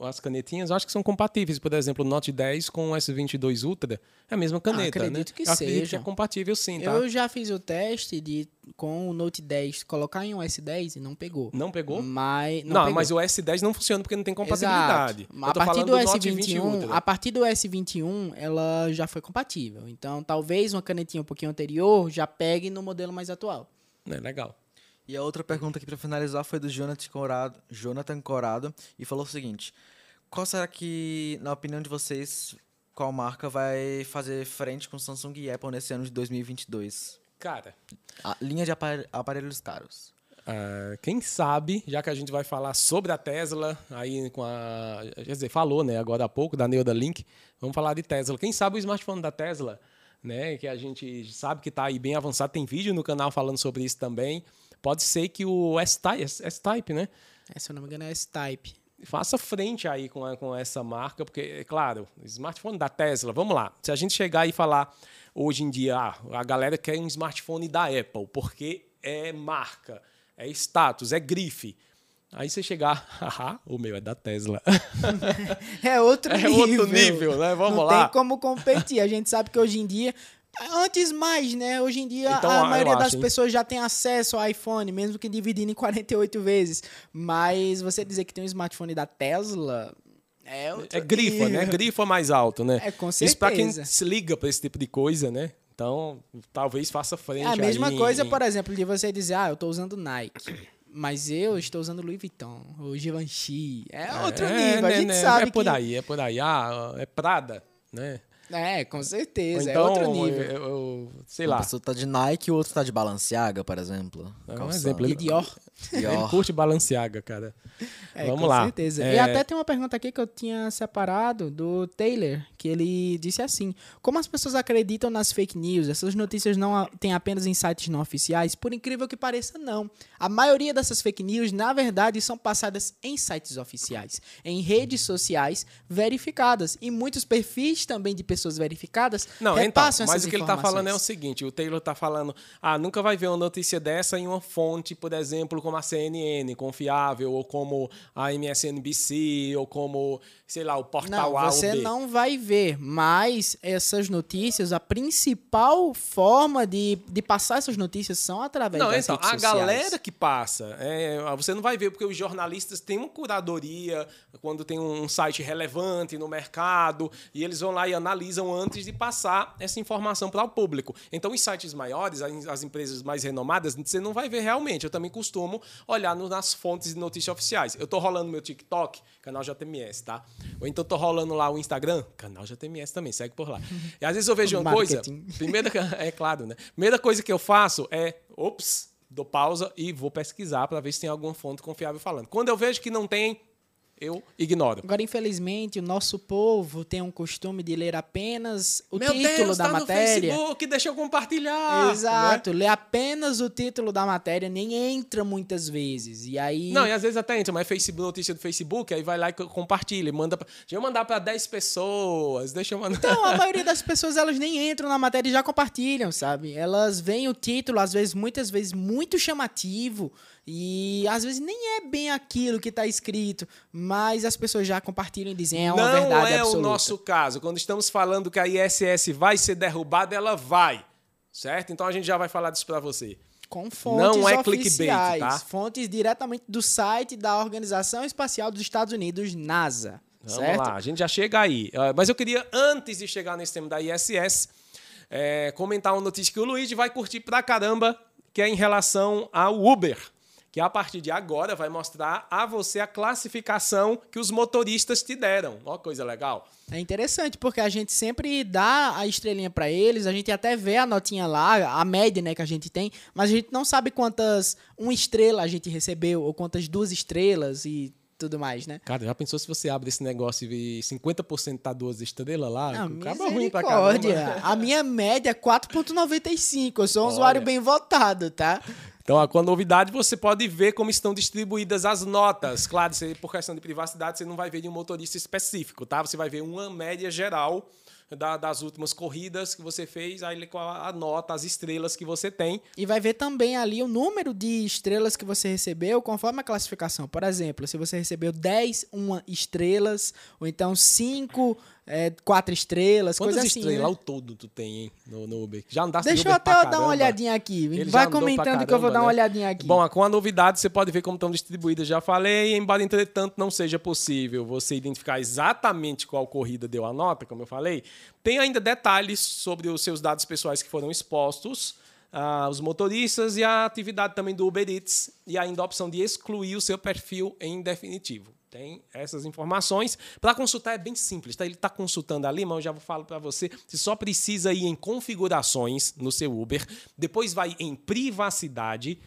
As canetinhas eu acho que são compatíveis. Por exemplo, o Note 10 com o S22 Ultra é a mesma caneta, Ah, acredito né? que eu acredito que é compatível sim, tá? Eu já fiz o teste de com o Note 10 colocar em um S10 e não pegou. Não pegou? Mas Não, pegou. mas o S10 não funciona porque não tem compatibilidade. A partir do 20 S21, Ultra. a partir do S21, ela já foi compatível. Então, talvez uma canetinha um pouquinho anterior já pegue no modelo mais atual. É legal. E a outra pergunta aqui pra finalizar foi do Jonathan Corado, Jonathan Corado e falou o seguinte: Qual será que, na opinião de vocês, qual marca vai fazer frente com Samsung e Apple nesse ano de 2022? Cara, A linha de apare- aparelhos caros. ah, quem sabe, já que a gente vai falar sobre a Tesla, aí com a. Quer dizer, falou, né, agora há pouco, da Neuda Link, vamos falar de Tesla. Quem sabe o smartphone da Tesla, né, que a gente sabe que está aí bem avançado, tem vídeo no canal falando sobre isso também. Pode ser que o S-Type, S-Type, né? É, se eu não me engano, é S-Type. faça frente aí com, a- com essa marca, porque, é claro, smartphone da Tesla, vamos lá. Se a gente chegar e falar hoje em dia, ah, a galera quer um smartphone da Apple, porque é marca, é status, é grife. Aí você chegar, haha, o meu é da Tesla. É outro É nível. outro nível, né? Vamos não lá. tem como competir. A gente sabe que hoje em dia. Antes mais, né? Hoje em dia Então, a maioria das acho, hein? pessoas já tem acesso ao iPhone, mesmo que dividindo em 48 vezes. Mas você dizer que tem um smartphone da Tesla é É grifa, né? Grifa mais alto, né? É, com Isso para quem certeza. se liga para esse tipo de coisa, né? Então, talvez faça frente É a mesma aí coisa, em- por exemplo, de você dizer, ah, eu tô usando Nike. Mas eu estou usando Louis Vuitton, ou Givenchy. É outro É, nível. a né, gente né? sabe É por que... aí, é por aí. Ah, é Prada, né? É, com Ou certeza. então, é outro nível. eu- eu- sei Uma lá. pessoa tá de Nike e o outro tá de Balenciaga, por exemplo. É um exemplo. E Dior. Ele Dior. curte Balenciaga, cara. É, Vamos com lá. certeza. É, E até tem uma pergunta aqui que eu tinha separado do Taylor, que ele disse assim: Como as pessoas acreditam nas fake news? Essas notícias não têm apenas em sites não oficiais? Por incrível que pareça, não. A maioria dessas fake news, na verdade, são passadas em sites oficiais, em redes sociais verificadas. E muitos perfis também de pessoas verificadas Não, então, repassam mas essas o que ele tá falando é o seguinte: o Taylor tá falando, ah, nunca vai ver uma notícia dessa em uma fonte, por exemplo, como a CNN, confiável, ou como a MSNBC, ou como, sei lá, o portal Não, A você não vai ver, mas essas notícias, a principal forma de, de passar essas notícias são através Não, das então, redes a sociais. galera que passa, é, você não vai ver, porque os jornalistas têm uma curadoria quando tem um site relevante no mercado, e eles vão lá e analisam antes de passar essa informação para o público. Então, os sites maiores, as as empresas mais renomadas, você não vai ver realmente. Eu também costumo olhar nas fontes de notícias oficiais. Eu tô rolando meu TikTok, canal JMS, tá? Ou então tô rolando lá o Instagram, canal JMS também, segue por lá. E às vezes eu vejo uma coisa, primeira, é claro, né? Primeira coisa que eu faço é, ops, dou pausa e vou pesquisar para ver se tem alguma fonte confiável falando. Quando eu vejo que não tem, eu ignoro. Agora, infelizmente, o nosso povo tem um costume de ler apenas o Meu título Deus, da tá matéria. no Facebook, deixa eu compartilhar. né? Exato, lê apenas o título da matéria, nem entra muitas vezes. E aí. Não, e às vezes até entra, mas é Facebook, notícia do Facebook, aí vai lá e co- compartilha, manda pra, deixa eu mandar para 10 pessoas, deixa eu mandar. Então, a maioria das pessoas, elas nem entram na matéria e já compartilham, sabe? Elas veem o título, às vezes, muitas vezes, muito chamativo. E às vezes nem é bem aquilo que está escrito, mas as pessoas já compartilham e dizem é uma Não verdade é absoluta. o nosso caso. Quando estamos falando que a ISS vai ser derrubada, ela vai. Certo? Então a gente já vai falar disso para você. Com fontes Não é clickbait, oficiais, tá? fontes diretamente do site da Organização Espacial dos Estados Unidos, NASA. Vamos certo? lá, a gente já chega aí. Ah, Mas eu queria, antes de chegar nesse tema da ISS, é, comentar uma notícia que o Luigi vai curtir pra caramba, que é em relação ao Uber. Que a partir de agora vai mostrar a você a classificação que os motoristas te deram. Ó, coisa legal. É interessante, porque a gente sempre dá a estrelinha pra eles, a gente até vê a notinha lá, a média né, que a gente tem, mas a gente não sabe quantas uma estrela a gente recebeu, ou quantas duas estrelas e tudo mais, né? Cara, já pensou se você abre esse negócio e vê 50% tá duas estrelas lá? Não, Acaba ruim pra caramba. A minha média é 4.95, eu sou um Olha. usuário bem votado, tá? Então, com a novidade, você pode ver como estão distribuídas as notas. Claro, você, por questão de privacidade, você não vai ver de um motorista específico, tá? Você vai ver uma média geral da- das últimas corridas que você fez, aí com a, nota, as estrelas que você tem. E vai ver também ali o número de estrelas que você recebeu conforme a classificação. Por exemplo, se você recebeu 10 uma estrelas, ou então 5, 4 estrelas, Quantas coisa assim. estrelas né? ao todo tu tem, hein, no, no Uber? Já andasse Deixa de eu até dar uma caramba? olhadinha aqui. Ele Vai comentando que eu vou caramba, dar uma né? olhadinha aqui. Bom, com a novidade você pode ver como estão distribuídas, já falei, embora entretanto não seja possível você identificar exatamente qual corrida deu a nota, como eu falei, tem ainda detalhes sobre os seus dados pessoais que foram expostos, ah, os motoristas e a atividade também do Uber Eats e ainda a opção de excluir o seu perfil em definitivo. Tem essas informações. Para consultar é bem simples, tá? Ele está consultando ali, mas eu já falo para você. Você só precisa ir em configurações no seu Uber, depois vai em privacidade,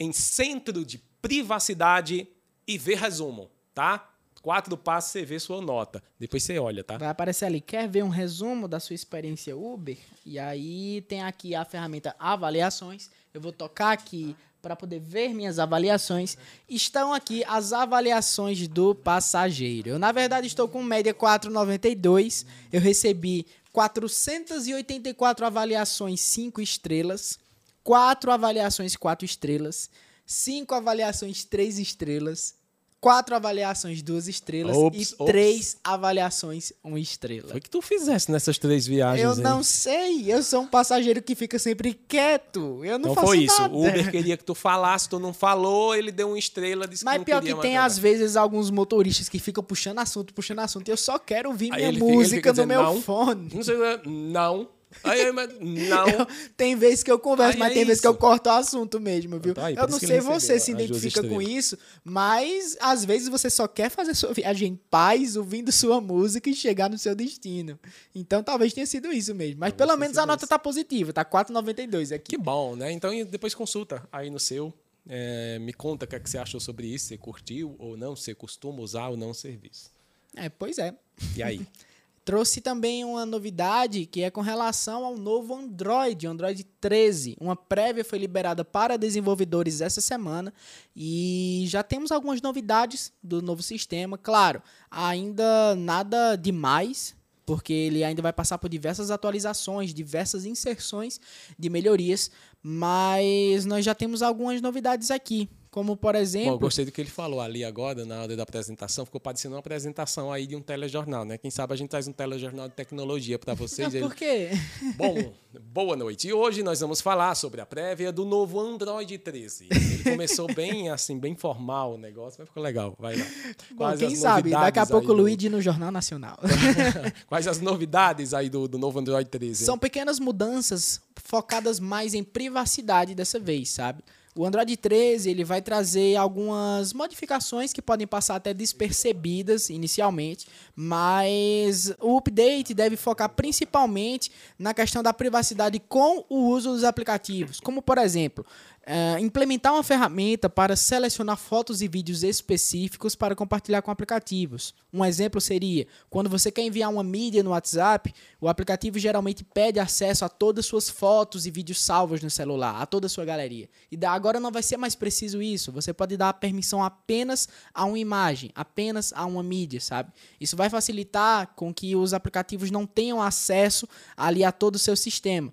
em centro de privacidade e ver resumo, tá? Quatro passos você vê sua nota. Depois você olha, tá? Vai aparecer ali, quer ver um resumo da sua experiência Uber? E aí tem aqui a ferramenta avaliações. Eu vou tocar aqui para poder ver minhas avaliações. Estão aqui as avaliações do passageiro. Eu, na verdade, estou com média 4,92. Eu recebi 484 avaliações 5 estrelas, 4 avaliações 4 estrelas, 5 avaliações 3 estrelas, 4 avaliações 2 estrelas Ops, e ops. 3 avaliações 1 estrela. Foi o que tu fizesse nessas três viagens Eu aí? não sei, eu sou um passageiro que fica sempre quieto. Eu não, Não faço foi isso. nada. O Uber queria que tu falasse, tu não falou, ele deu uma estrela, disse Mas que não pior que tem, às vezes, alguns motoristas que ficam puxando assunto, puxando assunto, e eu só quero ouvir Aí minha música fica no dizendo, meu não. fone. Não sei, não. Aí, mas não. Eu- tem vezes que eu converso, Aí mas é tem vezes que eu corto o assunto mesmo, viu? Tá aí, eu não sei você se identifica com isso, mas às vezes você só quer fazer sua viagem em paz, ouvindo sua música e chegar no seu destino. Então talvez tenha sido isso mesmo. Mas pelo menos a nota isso. tá positiva, tá 4,92 aqui. Que bom, né? Então depois consulta aí no seu. É, me conta o que, é que você achou sobre isso, você curtiu ou não, você costuma usar ou não o serviço. É, pois é. E aí? Trouxe também uma novidade que é com relação ao novo Android, Android 13. Uma prévia foi liberada para desenvolvedores essa semana e já temos algumas novidades do novo sistema. Claro, ainda nada demais, porque ele ainda vai passar por diversas atualizações, diversas inserções de melhorias, mas nós já temos algumas novidades aqui. Como, por Bom, eu exemplo, gostei do que ele falou ali agora, na hora da apresentação. Ficou parecendo uma apresentação aí de um telejornal, né? Quem sabe a gente traz um telejornal de tecnologia para vocês. Ele- por quê? Bom, boa noite. E hoje nós vamos falar sobre a prévia do novo Android 13. Ele começou bem, assim, bem formal o negócio, mas ficou legal. Vai lá. Bom, quem sabe, daqui a pouco o Luigi no Jornal Nacional. Quais as novidades aí do, do novo Android 13? hein? São pequenas mudanças focadas mais em privacidade dessa vez, sabe? O Android 13 ele vai trazer algumas modificações que podem passar até despercebidas inicialmente, mas o update deve focar principalmente na questão da privacidade com o uso dos aplicativos, como por exemplo, é, implementar uma ferramenta para selecionar fotos e vídeos específicos para compartilhar com aplicativos. Um exemplo seria quando você quer enviar uma mídia no WhatsApp, o aplicativo geralmente pede acesso a todas as suas fotos e vídeos salvos no celular, a toda a sua galeria. E agora não vai ser mais preciso isso. Você pode dar permissão apenas a uma imagem, apenas a uma mídia, sabe? Isso vai facilitar com que os aplicativos não tenham acesso ali a todo o seu sistema.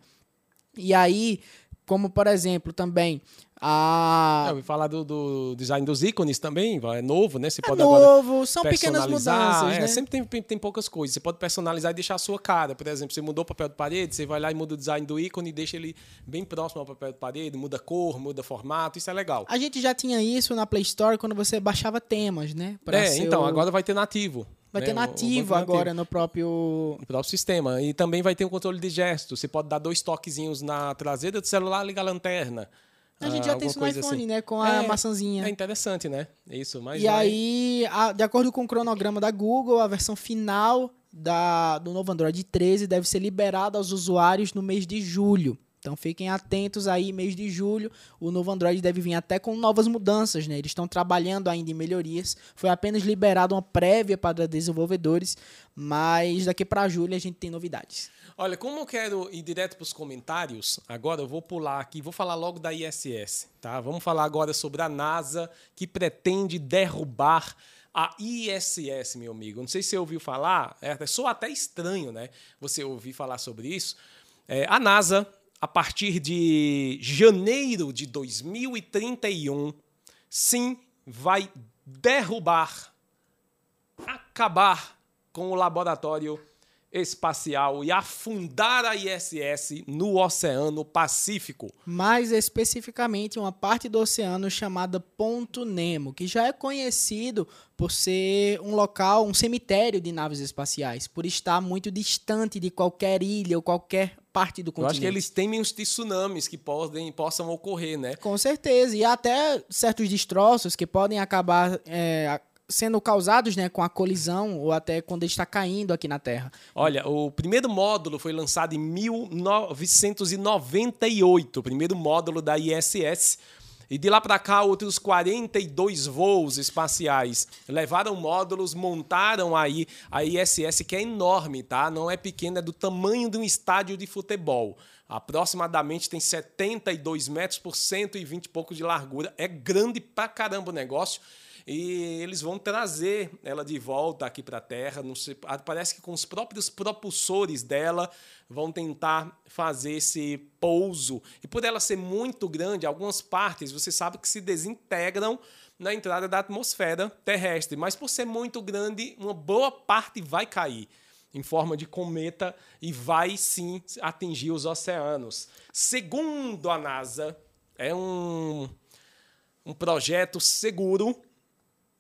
E aí, como por exemplo também a. Eu vou falar do, do, design dos ícones também, é novo, né? Você é pode novo, agora são pequenas mudanças. É, né? Sempre tem, tem poucas coisas. Você pode personalizar e deixar a sua cara. Por exemplo, você mudou o papel de parede, você vai lá e muda o design do ícone e deixa ele bem próximo ao papel de parede, muda a cor, muda formato, isso é legal. A gente já tinha isso na Play Store quando você baixava temas, né? Pra é, então, o... agora vai ter nativo. Vai né? ter nativo agora no próprio... no próprio sistema. E também vai ter um controle de gesto. Você pode dar dois toquezinhos na traseira do celular, ligar a lanterna. A gente já tem isso no iPhone, assim. né? Com a é, maçãzinha. É interessante, né? Isso, mas E vai... aí, a, de acordo com o cronograma da Google, a versão final da, do novo Android 13 deve ser liberada aos usuários no mês de julho. Então fiquem atentos aí, mês de julho, o novo Android deve vir até com novas mudanças, né? Eles estão trabalhando ainda em melhorias. Foi apenas liberado uma prévia para desenvolvedores, mas daqui para julho a gente tem novidades. Olha, como eu quero ir direto para os comentários, agora eu vou pular aqui, vou falar logo da ISS, tá? Vamos falar agora sobre a NASA que pretende derrubar a ISS, meu amigo. Não sei se você ouviu falar, é, sou até estranho, né? Você ouvir falar sobre isso. É, a NASA a partir de janeiro de 2031, sim, vai derrubar, acabar com o laboratório espacial e afundar a ISS no Oceano Pacífico. Mais especificamente, uma parte do oceano chamada Ponto Nemo, que já é conhecido por ser um local, um cemitério de naves espaciais, por estar muito distante de qualquer ilha ou qualquer parte do continente. Eu acho que eles temem os tsunamis que podem, possam ocorrer, né? Com certeza. E até certos destroços que podem acabar é, sendo causados né, com a colisão ou até quando ele está caindo aqui na Terra. Olha, o primeiro módulo foi lançado em 1998, o primeiro módulo da ISS. E de lá para cá, outros 42 voos espaciais levaram módulos, montaram aí a ISS, que é enorme, tá? Não é pequena, é do tamanho de um estádio de futebol. Aproximadamente tem 72 metros por 120 e pouco de largura. É grande pra caramba o negócio e eles vão trazer ela de volta aqui para a Terra. Sei, parece que com os próprios propulsores dela vão tentar fazer esse pouso. E por ela ser muito grande, algumas partes você sabe que se desintegram na entrada da atmosfera terrestre, mas por ser muito grande, uma boa parte vai cair em forma de cometa e vai sim atingir os oceanos. Segundo a NASA, é um, um projeto seguro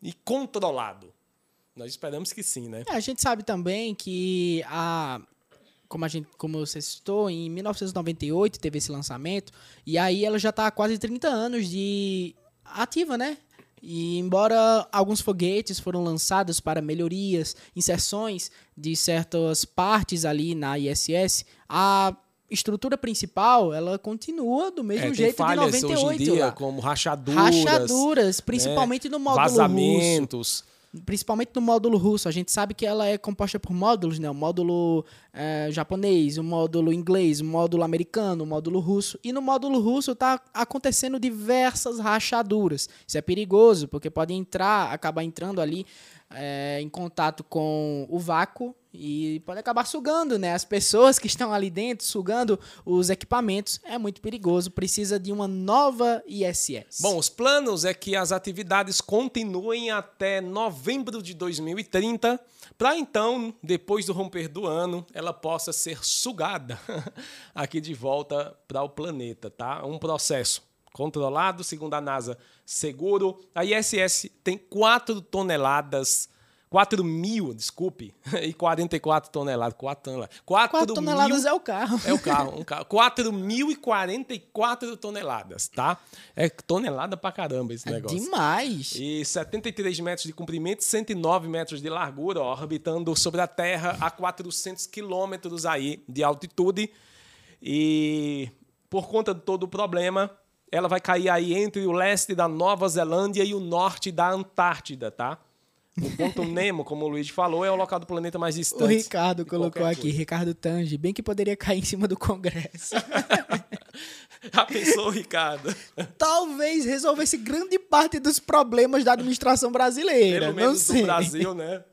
e controlado? Nós esperamos que sim, né? É, a gente sabe também que a como a gente, como você citou, em 1998 teve esse lançamento e aí ela já está há quase 30 anos de ativa, né? E embora alguns foguetes foram lançados para melhorias, inserções de certas partes ali na ISS, a estrutura principal, ela continua do mesmo é, jeito de 98. Hoje em dia, lá. como rachaduras. Rachaduras, principalmente né? no módulo Vazamentos. russo. Principalmente no módulo russo. A gente sabe que ela é composta por módulos, né? O módulo é, japonês, o módulo inglês, o módulo americano, o módulo russo. E no módulo russo está acontecendo diversas rachaduras. Isso é perigoso, porque pode entrar, acabar entrando ali é, em contato com o vácuo e pode acabar sugando, né? As pessoas que estão ali dentro, sugando os equipamentos, é muito perigoso. Precisa de uma nova ISS. Bom, os planos é que as atividades continuem até novembro de 2030, para então, depois do romper do ano, ela possa ser sugada aqui de volta para o planeta, tá? Um processo controlado, segundo a NASA, seguro. A ISS tem 4 toneladas 4 mil, desculpe, e 44 toneladas. 4 toneladas. 4, 4 toneladas mil, é o carro. É o carro. Um carro 4.044 toneladas, tá? É tonelada pra caramba esse é negócio. Demais. E 73 metros de comprimento, 109 metros de largura, ó, orbitando sobre a Terra a 400 quilômetros aí de altitude. E por conta de todo o problema, ela vai cair aí entre o leste da Nova Zelândia e o norte da Antártida, tá? O ponto Nemo, como o Luiz falou, é o local do planeta mais distante. O Ricardo colocou aqui, coisa. Ricardo Tange, bem que poderia cair em cima do Congresso. Já pensou, Ricardo? Talvez resolvesse grande parte dos problemas da administração brasileira. Pelo não menos sei. do Brasil, né?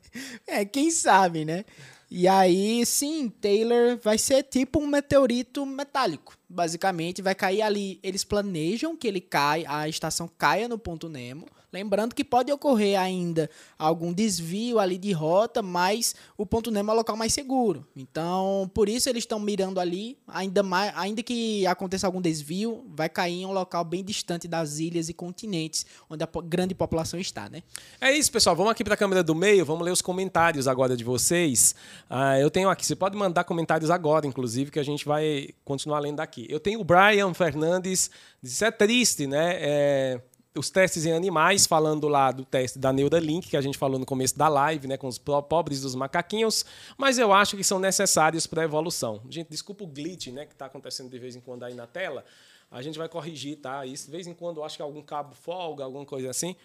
É, quem sabe, né? E aí, sim, Taylor vai ser tipo um meteorito metálico. Basicamente, vai cair ali. Eles planejam que ele caia, a estação caia no ponto Nemo. Lembrando que pode ocorrer ainda algum desvio ali de rota, mas o ponto Nemo é o local mais seguro. Então, por isso eles estão mirando ali, ainda mais, ainda que aconteça algum desvio, vai cair em um local bem distante das ilhas e continentes onde a grande população está, né? É isso, pessoal. Vamos aqui para a câmera do meio, vamos ler os comentários agora de vocês. Ah, eu tenho aqui, você pode mandar comentários agora, inclusive, que a gente vai continuar lendo aqui. Eu tenho o Brian Fernandes, isso é triste, né? É, os testes em animais, falando lá do teste da Neuralink, que a gente falou no começo da live, né, com os po- pobres dos macaquinhos, mas eu acho que são necessários para a evolução. Gente, desculpa o glitch, né, que está acontecendo de vez em quando aí na tela. A gente vai corrigir, tá? Isso de vez em quando eu acho que algum cabo folga, alguma coisa assim.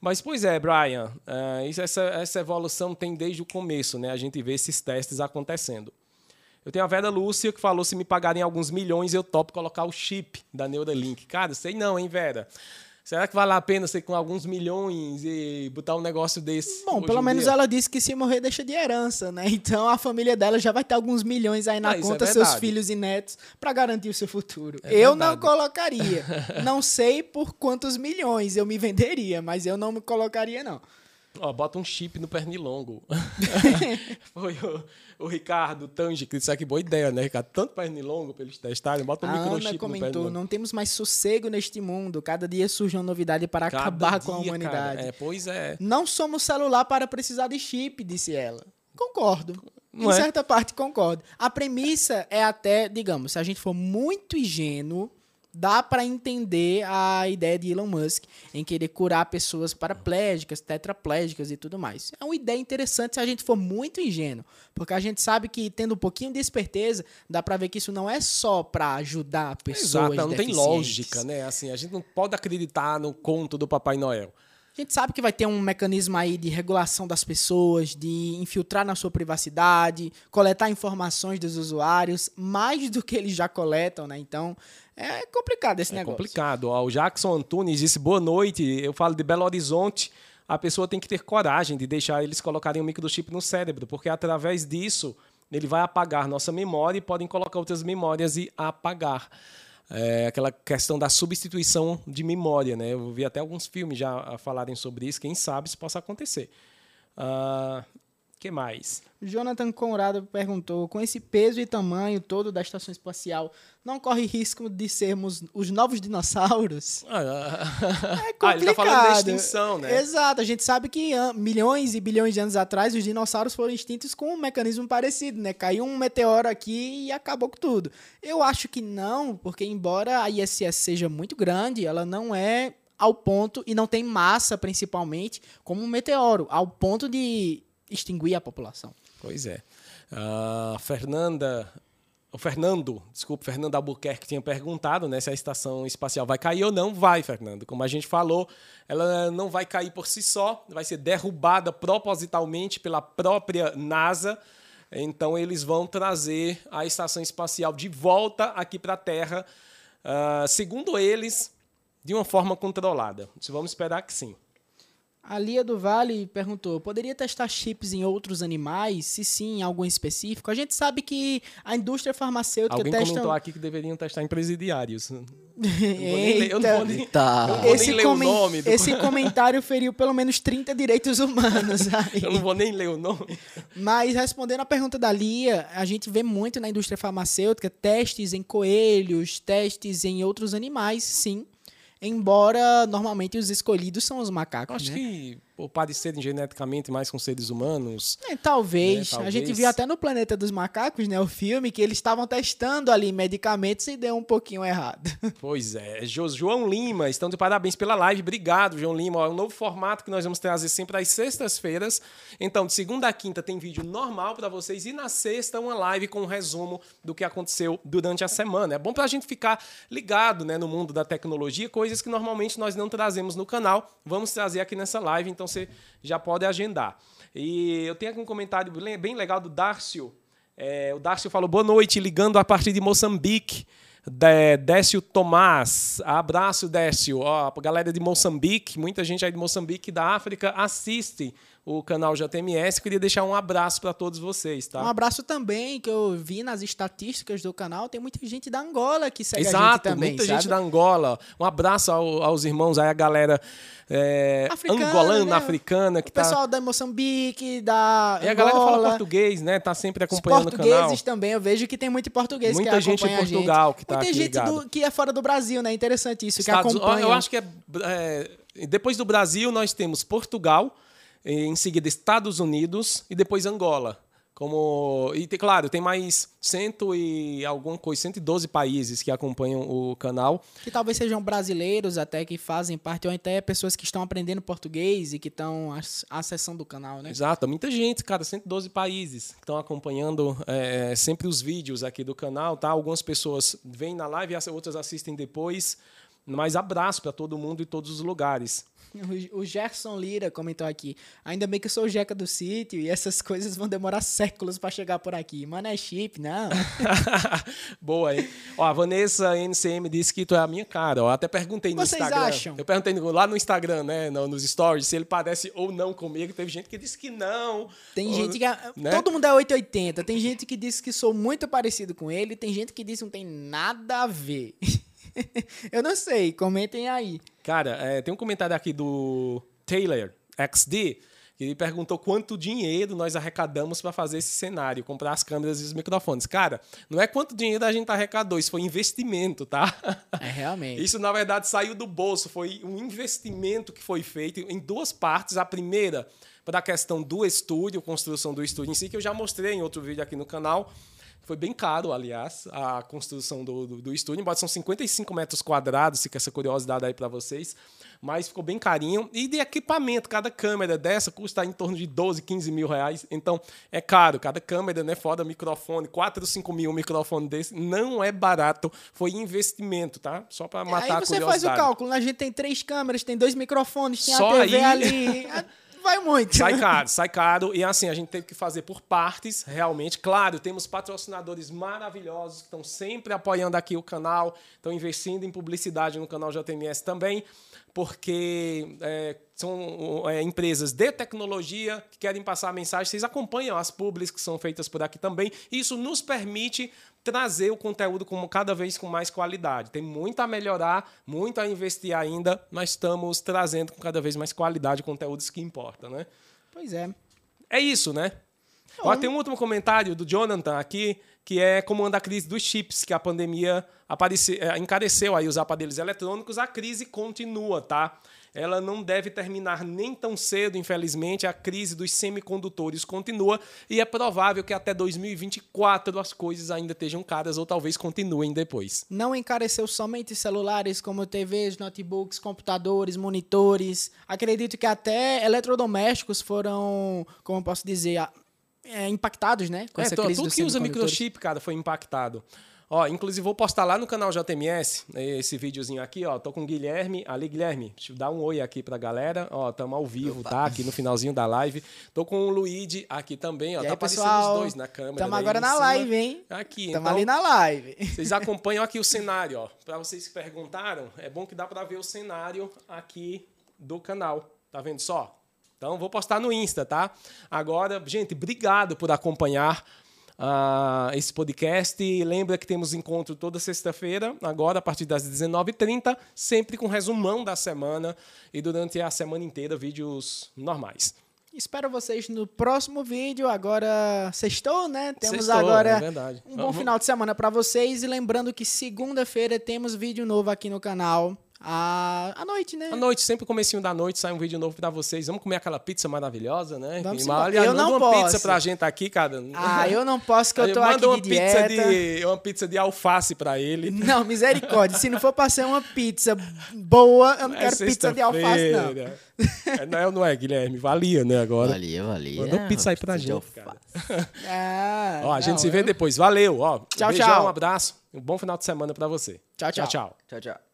Mas, pois é, Brian, ah, isso- essa, essa evolução tem desde o começo, né? A gente vê esses testes acontecendo. Eu tenho a Vera Lúcia que falou se me pagarem alguns milhões eu topo colocar o chip da Neuralink. Cara, sei não, hein, Vera? Será que vale a pena você com alguns milhões e botar um negócio desse? Bom, pelo menos dia? ela disse que se morrer deixa de herança, né? Então a família dela já vai ter alguns milhões aí na Ah, é conta, seus verdade. filhos e netos, pra garantir o seu futuro. É eu não verdade. colocaria. não sei por quantos milhões eu me venderia, mas eu não me colocaria, não. Ó, bota um chip no pernilongo. Foi o, o Ricardo Tange que disse que boa ideia, né, Ricardo? Tanto pernilongo pra eles testarem, bota um A Ana microchip no comentou: não temos mais sossego neste mundo. Cada dia surge uma novidade para Cada acabar com a dia, humanidade. cara. É, pois é. Não somos celular para precisar de chip, disse ela. Concordo. Não em é? certa parte, concordo. A premissa é até, digamos, se a gente for muito ingênuo, dá para entender a ideia de Elon Musk em querer curar pessoas paraplégicas, tetraplégicas e tudo mais. É uma ideia interessante se a gente for muito ingênuo, porque a gente sabe que tendo um pouquinho de esperteza, dá para ver que isso não é só para ajudar pessoas Exato, não tem lógica, né? Assim, a gente não pode acreditar no conto do Papai Noel. A gente sabe que vai ter um mecanismo aí de regulação das pessoas, de infiltrar na sua privacidade, coletar informações dos usuários, mais do que eles já coletam, né? Então, é complicado esse É negócio. complicado. Ó, o Jackson Antunes disse boa noite. Eu falo de Belo Horizonte. A pessoa tem que ter coragem de deixar eles colocarem um microchip no cérebro, porque através disso ele vai apagar nossa memória e podem colocar outras memórias e apagar. É aquela questão da substituição de memória, né? Eu vi até alguns filmes já falarem sobre isso. Quem sabe isso possa acontecer. Ah, que mais? Jonathan Conrado perguntou: com esse peso e tamanho todo da estação espacial, não corre risco de sermos os novos dinossauros? Ah, É ah, ele tá falando da complicado. extinção, né? Exato. A gente sabe que ah, milhões e bilhões de anos atrás os dinossauros foram extintos com um mecanismo parecido, né? Caiu um meteoro aqui e acabou com tudo. Eu acho que não, porque embora a ISS seja muito grande, ela não é ao ponto e não tem massa principalmente como um meteoro, ao ponto de extinguir a população. Pois é. A Fernanda. O Fernando, desculpa, Fernando Albuquerque tinha perguntado né, se a estação espacial vai cair ou não. Vai, Fernando. Como a gente falou, ela não vai cair por si só, vai ser derrubada propositalmente pela própria NASA. Então, eles vão trazer a estação espacial de volta aqui para a Terra, ah, segundo eles, de uma forma controlada. Vamos esperar que sim. A Lia do Vale perguntou: poderia testar chips em outros animais? Se sim, em algum específico? A gente sabe que a indústria farmacêutica Alguém testa. comentou aqui que deveriam testar em presidiários. Não vou nem ler- eu não vou nem-. Eu não vou esse, nem ler o nome do- esse comentário feriu pelo menos 30 direitos humanos. aí. Eu não vou nem ler o nome. Mas respondendo a pergunta da Lia, a gente vê muito na indústria farmacêutica testes em coelhos, testes em outros animais, sim. Embora normalmente os escolhidos são os macacos, Acho né? que por parecerem geneticamente mais com seres humanos. É, talvez. Né, A gente talvez. viu até no Planeta dos Macacos, né? O filme, que eles estavam testando ali medicamentos e deu um pouquinho errado. Pois é, Jo- João Lima, estão de parabéns pela live. Obrigado, João Lima. É um novo formato que nós vamos trazer sempre às sextas-feiras. Então, de segunda a quinta tem vídeo normal para vocês e na sexta uma live com um resumo do que aconteceu durante a semana. É bom para a gente ficar ligado né, no mundo da tecnologia, coisas que normalmente nós não trazemos no canal. Vamos trazer aqui nessa live, então você já pode agendar. E eu tenho aqui um comentário bem legal do Dárcio. É, o Dárcio falou boa noite, ligando a partir de Moçambique. Dé- Décio Tomás, abraço Décio. Ó, a galera de Moçambique, muita gente aí de Moçambique da África assiste o canal JMS. Queria deixar um abraço para todos vocês, tá? Um abraço também, que eu vi nas estatísticas do canal, tem muita gente da Angola que segue a gente Exato, também, muita sabe? gente da Angola. Um abraço ao- aos irmãos aí, a galera é, Africana, angolana, né? africana, que O tá. pessoal da Moçambique, da E a galera fala Angola, português, né? Tá sempre acompanhando o canal. portugueses também, eu vejo que tem muito português Muita que gente em Portugal que tá Muita gente do- que é fora do Brasil, né? Interessante isso, Estados- que acompanha. Eu acho que é, é, depois do Brasil nós temos Portugal, em seguida Estados Unidos e depois Angola. Como e tem, claro, tem mais cento e alguma coisa, 112 países que acompanham o canal. Que talvez sejam brasileiros até que fazem parte, ou até pessoas que estão aprendendo português e que estão ac- acessando o canal, né? Exato, muita gente, cara, 112 países que estão acompanhando é, sempre os vídeos aqui do canal, tá? Algumas pessoas vêm na live, outras assistem depois. Mas abraço para todo mundo e todos os lugares. O- Gerson Lira comentou aqui. Ainda bem que eu sou o Jeca do sítio e essas coisas vão demorar séculos pra chegar por aqui. Mano, é chip, não. Boa, hein? Ó, a Vanessa NCM disse que tu é a minha cara. Ó, até perguntei no Vocês Instagram. acham? Eu perguntei lá no Instagram, né? no- nos stories, se ele parece ou não comigo. Teve gente que disse que não. Tem Ou- gente que. é- né? Todo mundo é 880. Tem gente que diz que sou muito parecido com ele. Tem gente que diz que não tem nada a ver. eu não sei. Comentem aí. Cara, é, tem um comentário aqui do Taylor XD que ele perguntou quanto dinheiro nós arrecadamos para fazer esse cenário, comprar as câmeras e os microfones. Cara, não é quanto dinheiro a gente arrecadou, isso foi investimento, tá? É realmente. Isso, na verdade, saiu do bolso. Foi um investimento que foi feito em duas partes. A primeira, para a questão do estúdio, construção do estúdio em si, que eu já mostrei em outro vídeo aqui no canal. Foi bem caro, aliás, a construção do, do, do estúdio, embora são 55 metros quadrados, fica essa curiosidade aí para vocês, mas ficou bem carinho. E de equipamento, cada câmera dessa custa em torno de 12, 15 mil reais, então é caro, cada câmera, né, fora microfone, 4 ou 5 mil um microfone desse, não é barato, foi investimento, tá? Só para matar aí a você faz o curiosidade. cálculo. A gente tem três câmeras, tem dois microfones, tem Só a TV aí- ali. Vai muito. Sai caro, sai caro. E assim, a gente teve que fazer por partes, realmente. Claro, temos patrocinadores maravilhosos que estão sempre apoiando aqui o canal, estão investindo em publicidade no canal JMS também, porque é, são é, empresas de tecnologia que querem passar a mensagem. Vocês acompanham as publis que são feitas por aqui também. Isso nos permite trazer o conteúdo com cada vez com mais qualidade. Tem muito a melhorar, muito a investir ainda, mas estamos trazendo com cada vez mais qualidade conteúdos que importam, né? Pois é. É isso, né? Ó, tem um último comentário do Jonathan aqui, que é como anda a crise dos chips, que a pandemia aparece, é, encareceu aí os aparelhos eletrônicos. A crise continua, tá? Ela não deve terminar nem tão cedo, infelizmente. A crise dos semicondutores continua e é provável que até 2024 as coisas ainda estejam caras ou talvez continuem depois. Não encareceu somente celulares como TVs, notebooks, computadores, monitores. Acredito que até eletrodomésticos foram, como eu posso dizer, é, impactados, né? Com É, essa to- crise tudo que usa microchip, cara, foi impactado. Ó, inclusive vou postar lá no canal JMS esse videozinho aqui, ó. Tô com o Guilherme. Ali, Guilherme, deixa eu dar um oi aqui pra galera. Ó, tamo ao vivo, tá? Aqui no finalzinho da live. Tô com o Luigi aqui também, ó. E tá aí, aparecendo pessoal? os dois na câmera. Tamo agora na cima. live, hein? Aqui, Tamo então. ali na live. Vocês acompanham aqui o cenário, ó. Pra vocês que perguntaram, é bom que dá pra ver o cenário aqui do canal. Tá vendo só? Então vou postar no Insta, tá? Agora, gente, obrigado por acompanhar ah, esse podcast. E lembra que temos encontro toda sexta-feira, agora a partir das 19h30, sempre com resumão da semana e durante a semana inteira vídeos normais. Espero vocês no próximo vídeo. Agora sextou, né? Temos Sextou, agora é um bom Vamos- final de semana pra vocês. E lembrando que segunda-feira temos vídeo novo aqui no canal. À, à noite, né? À noite, sempre comecinho da noite, sai um vídeo novo pra vocês. Vamos comer aquela pizza maravilhosa, né? Vamos E, aliás, Eu manda não uma pizza posso. pra gente aqui, cara. Ah, eu não posso que eu tô manda aqui uma de pizza dieta. de uma pizza de alface pra ele. Não, misericórdia. Se não for pra ser uma pizza boa, eu não É quero pizza de alface, não. É, não, é, não é, Guilherme? Valia, né, agora? Valia, valia. Manda uma pizza aí pra de gente, alface. cara. Ah, Ó, a gente não, se vê eu- depois. Valeu, ó. Tchau, Beijão, tchau. Um abraço. Um bom final de semana pra você. Tchau, tchau. tchau. Tchau, tchau.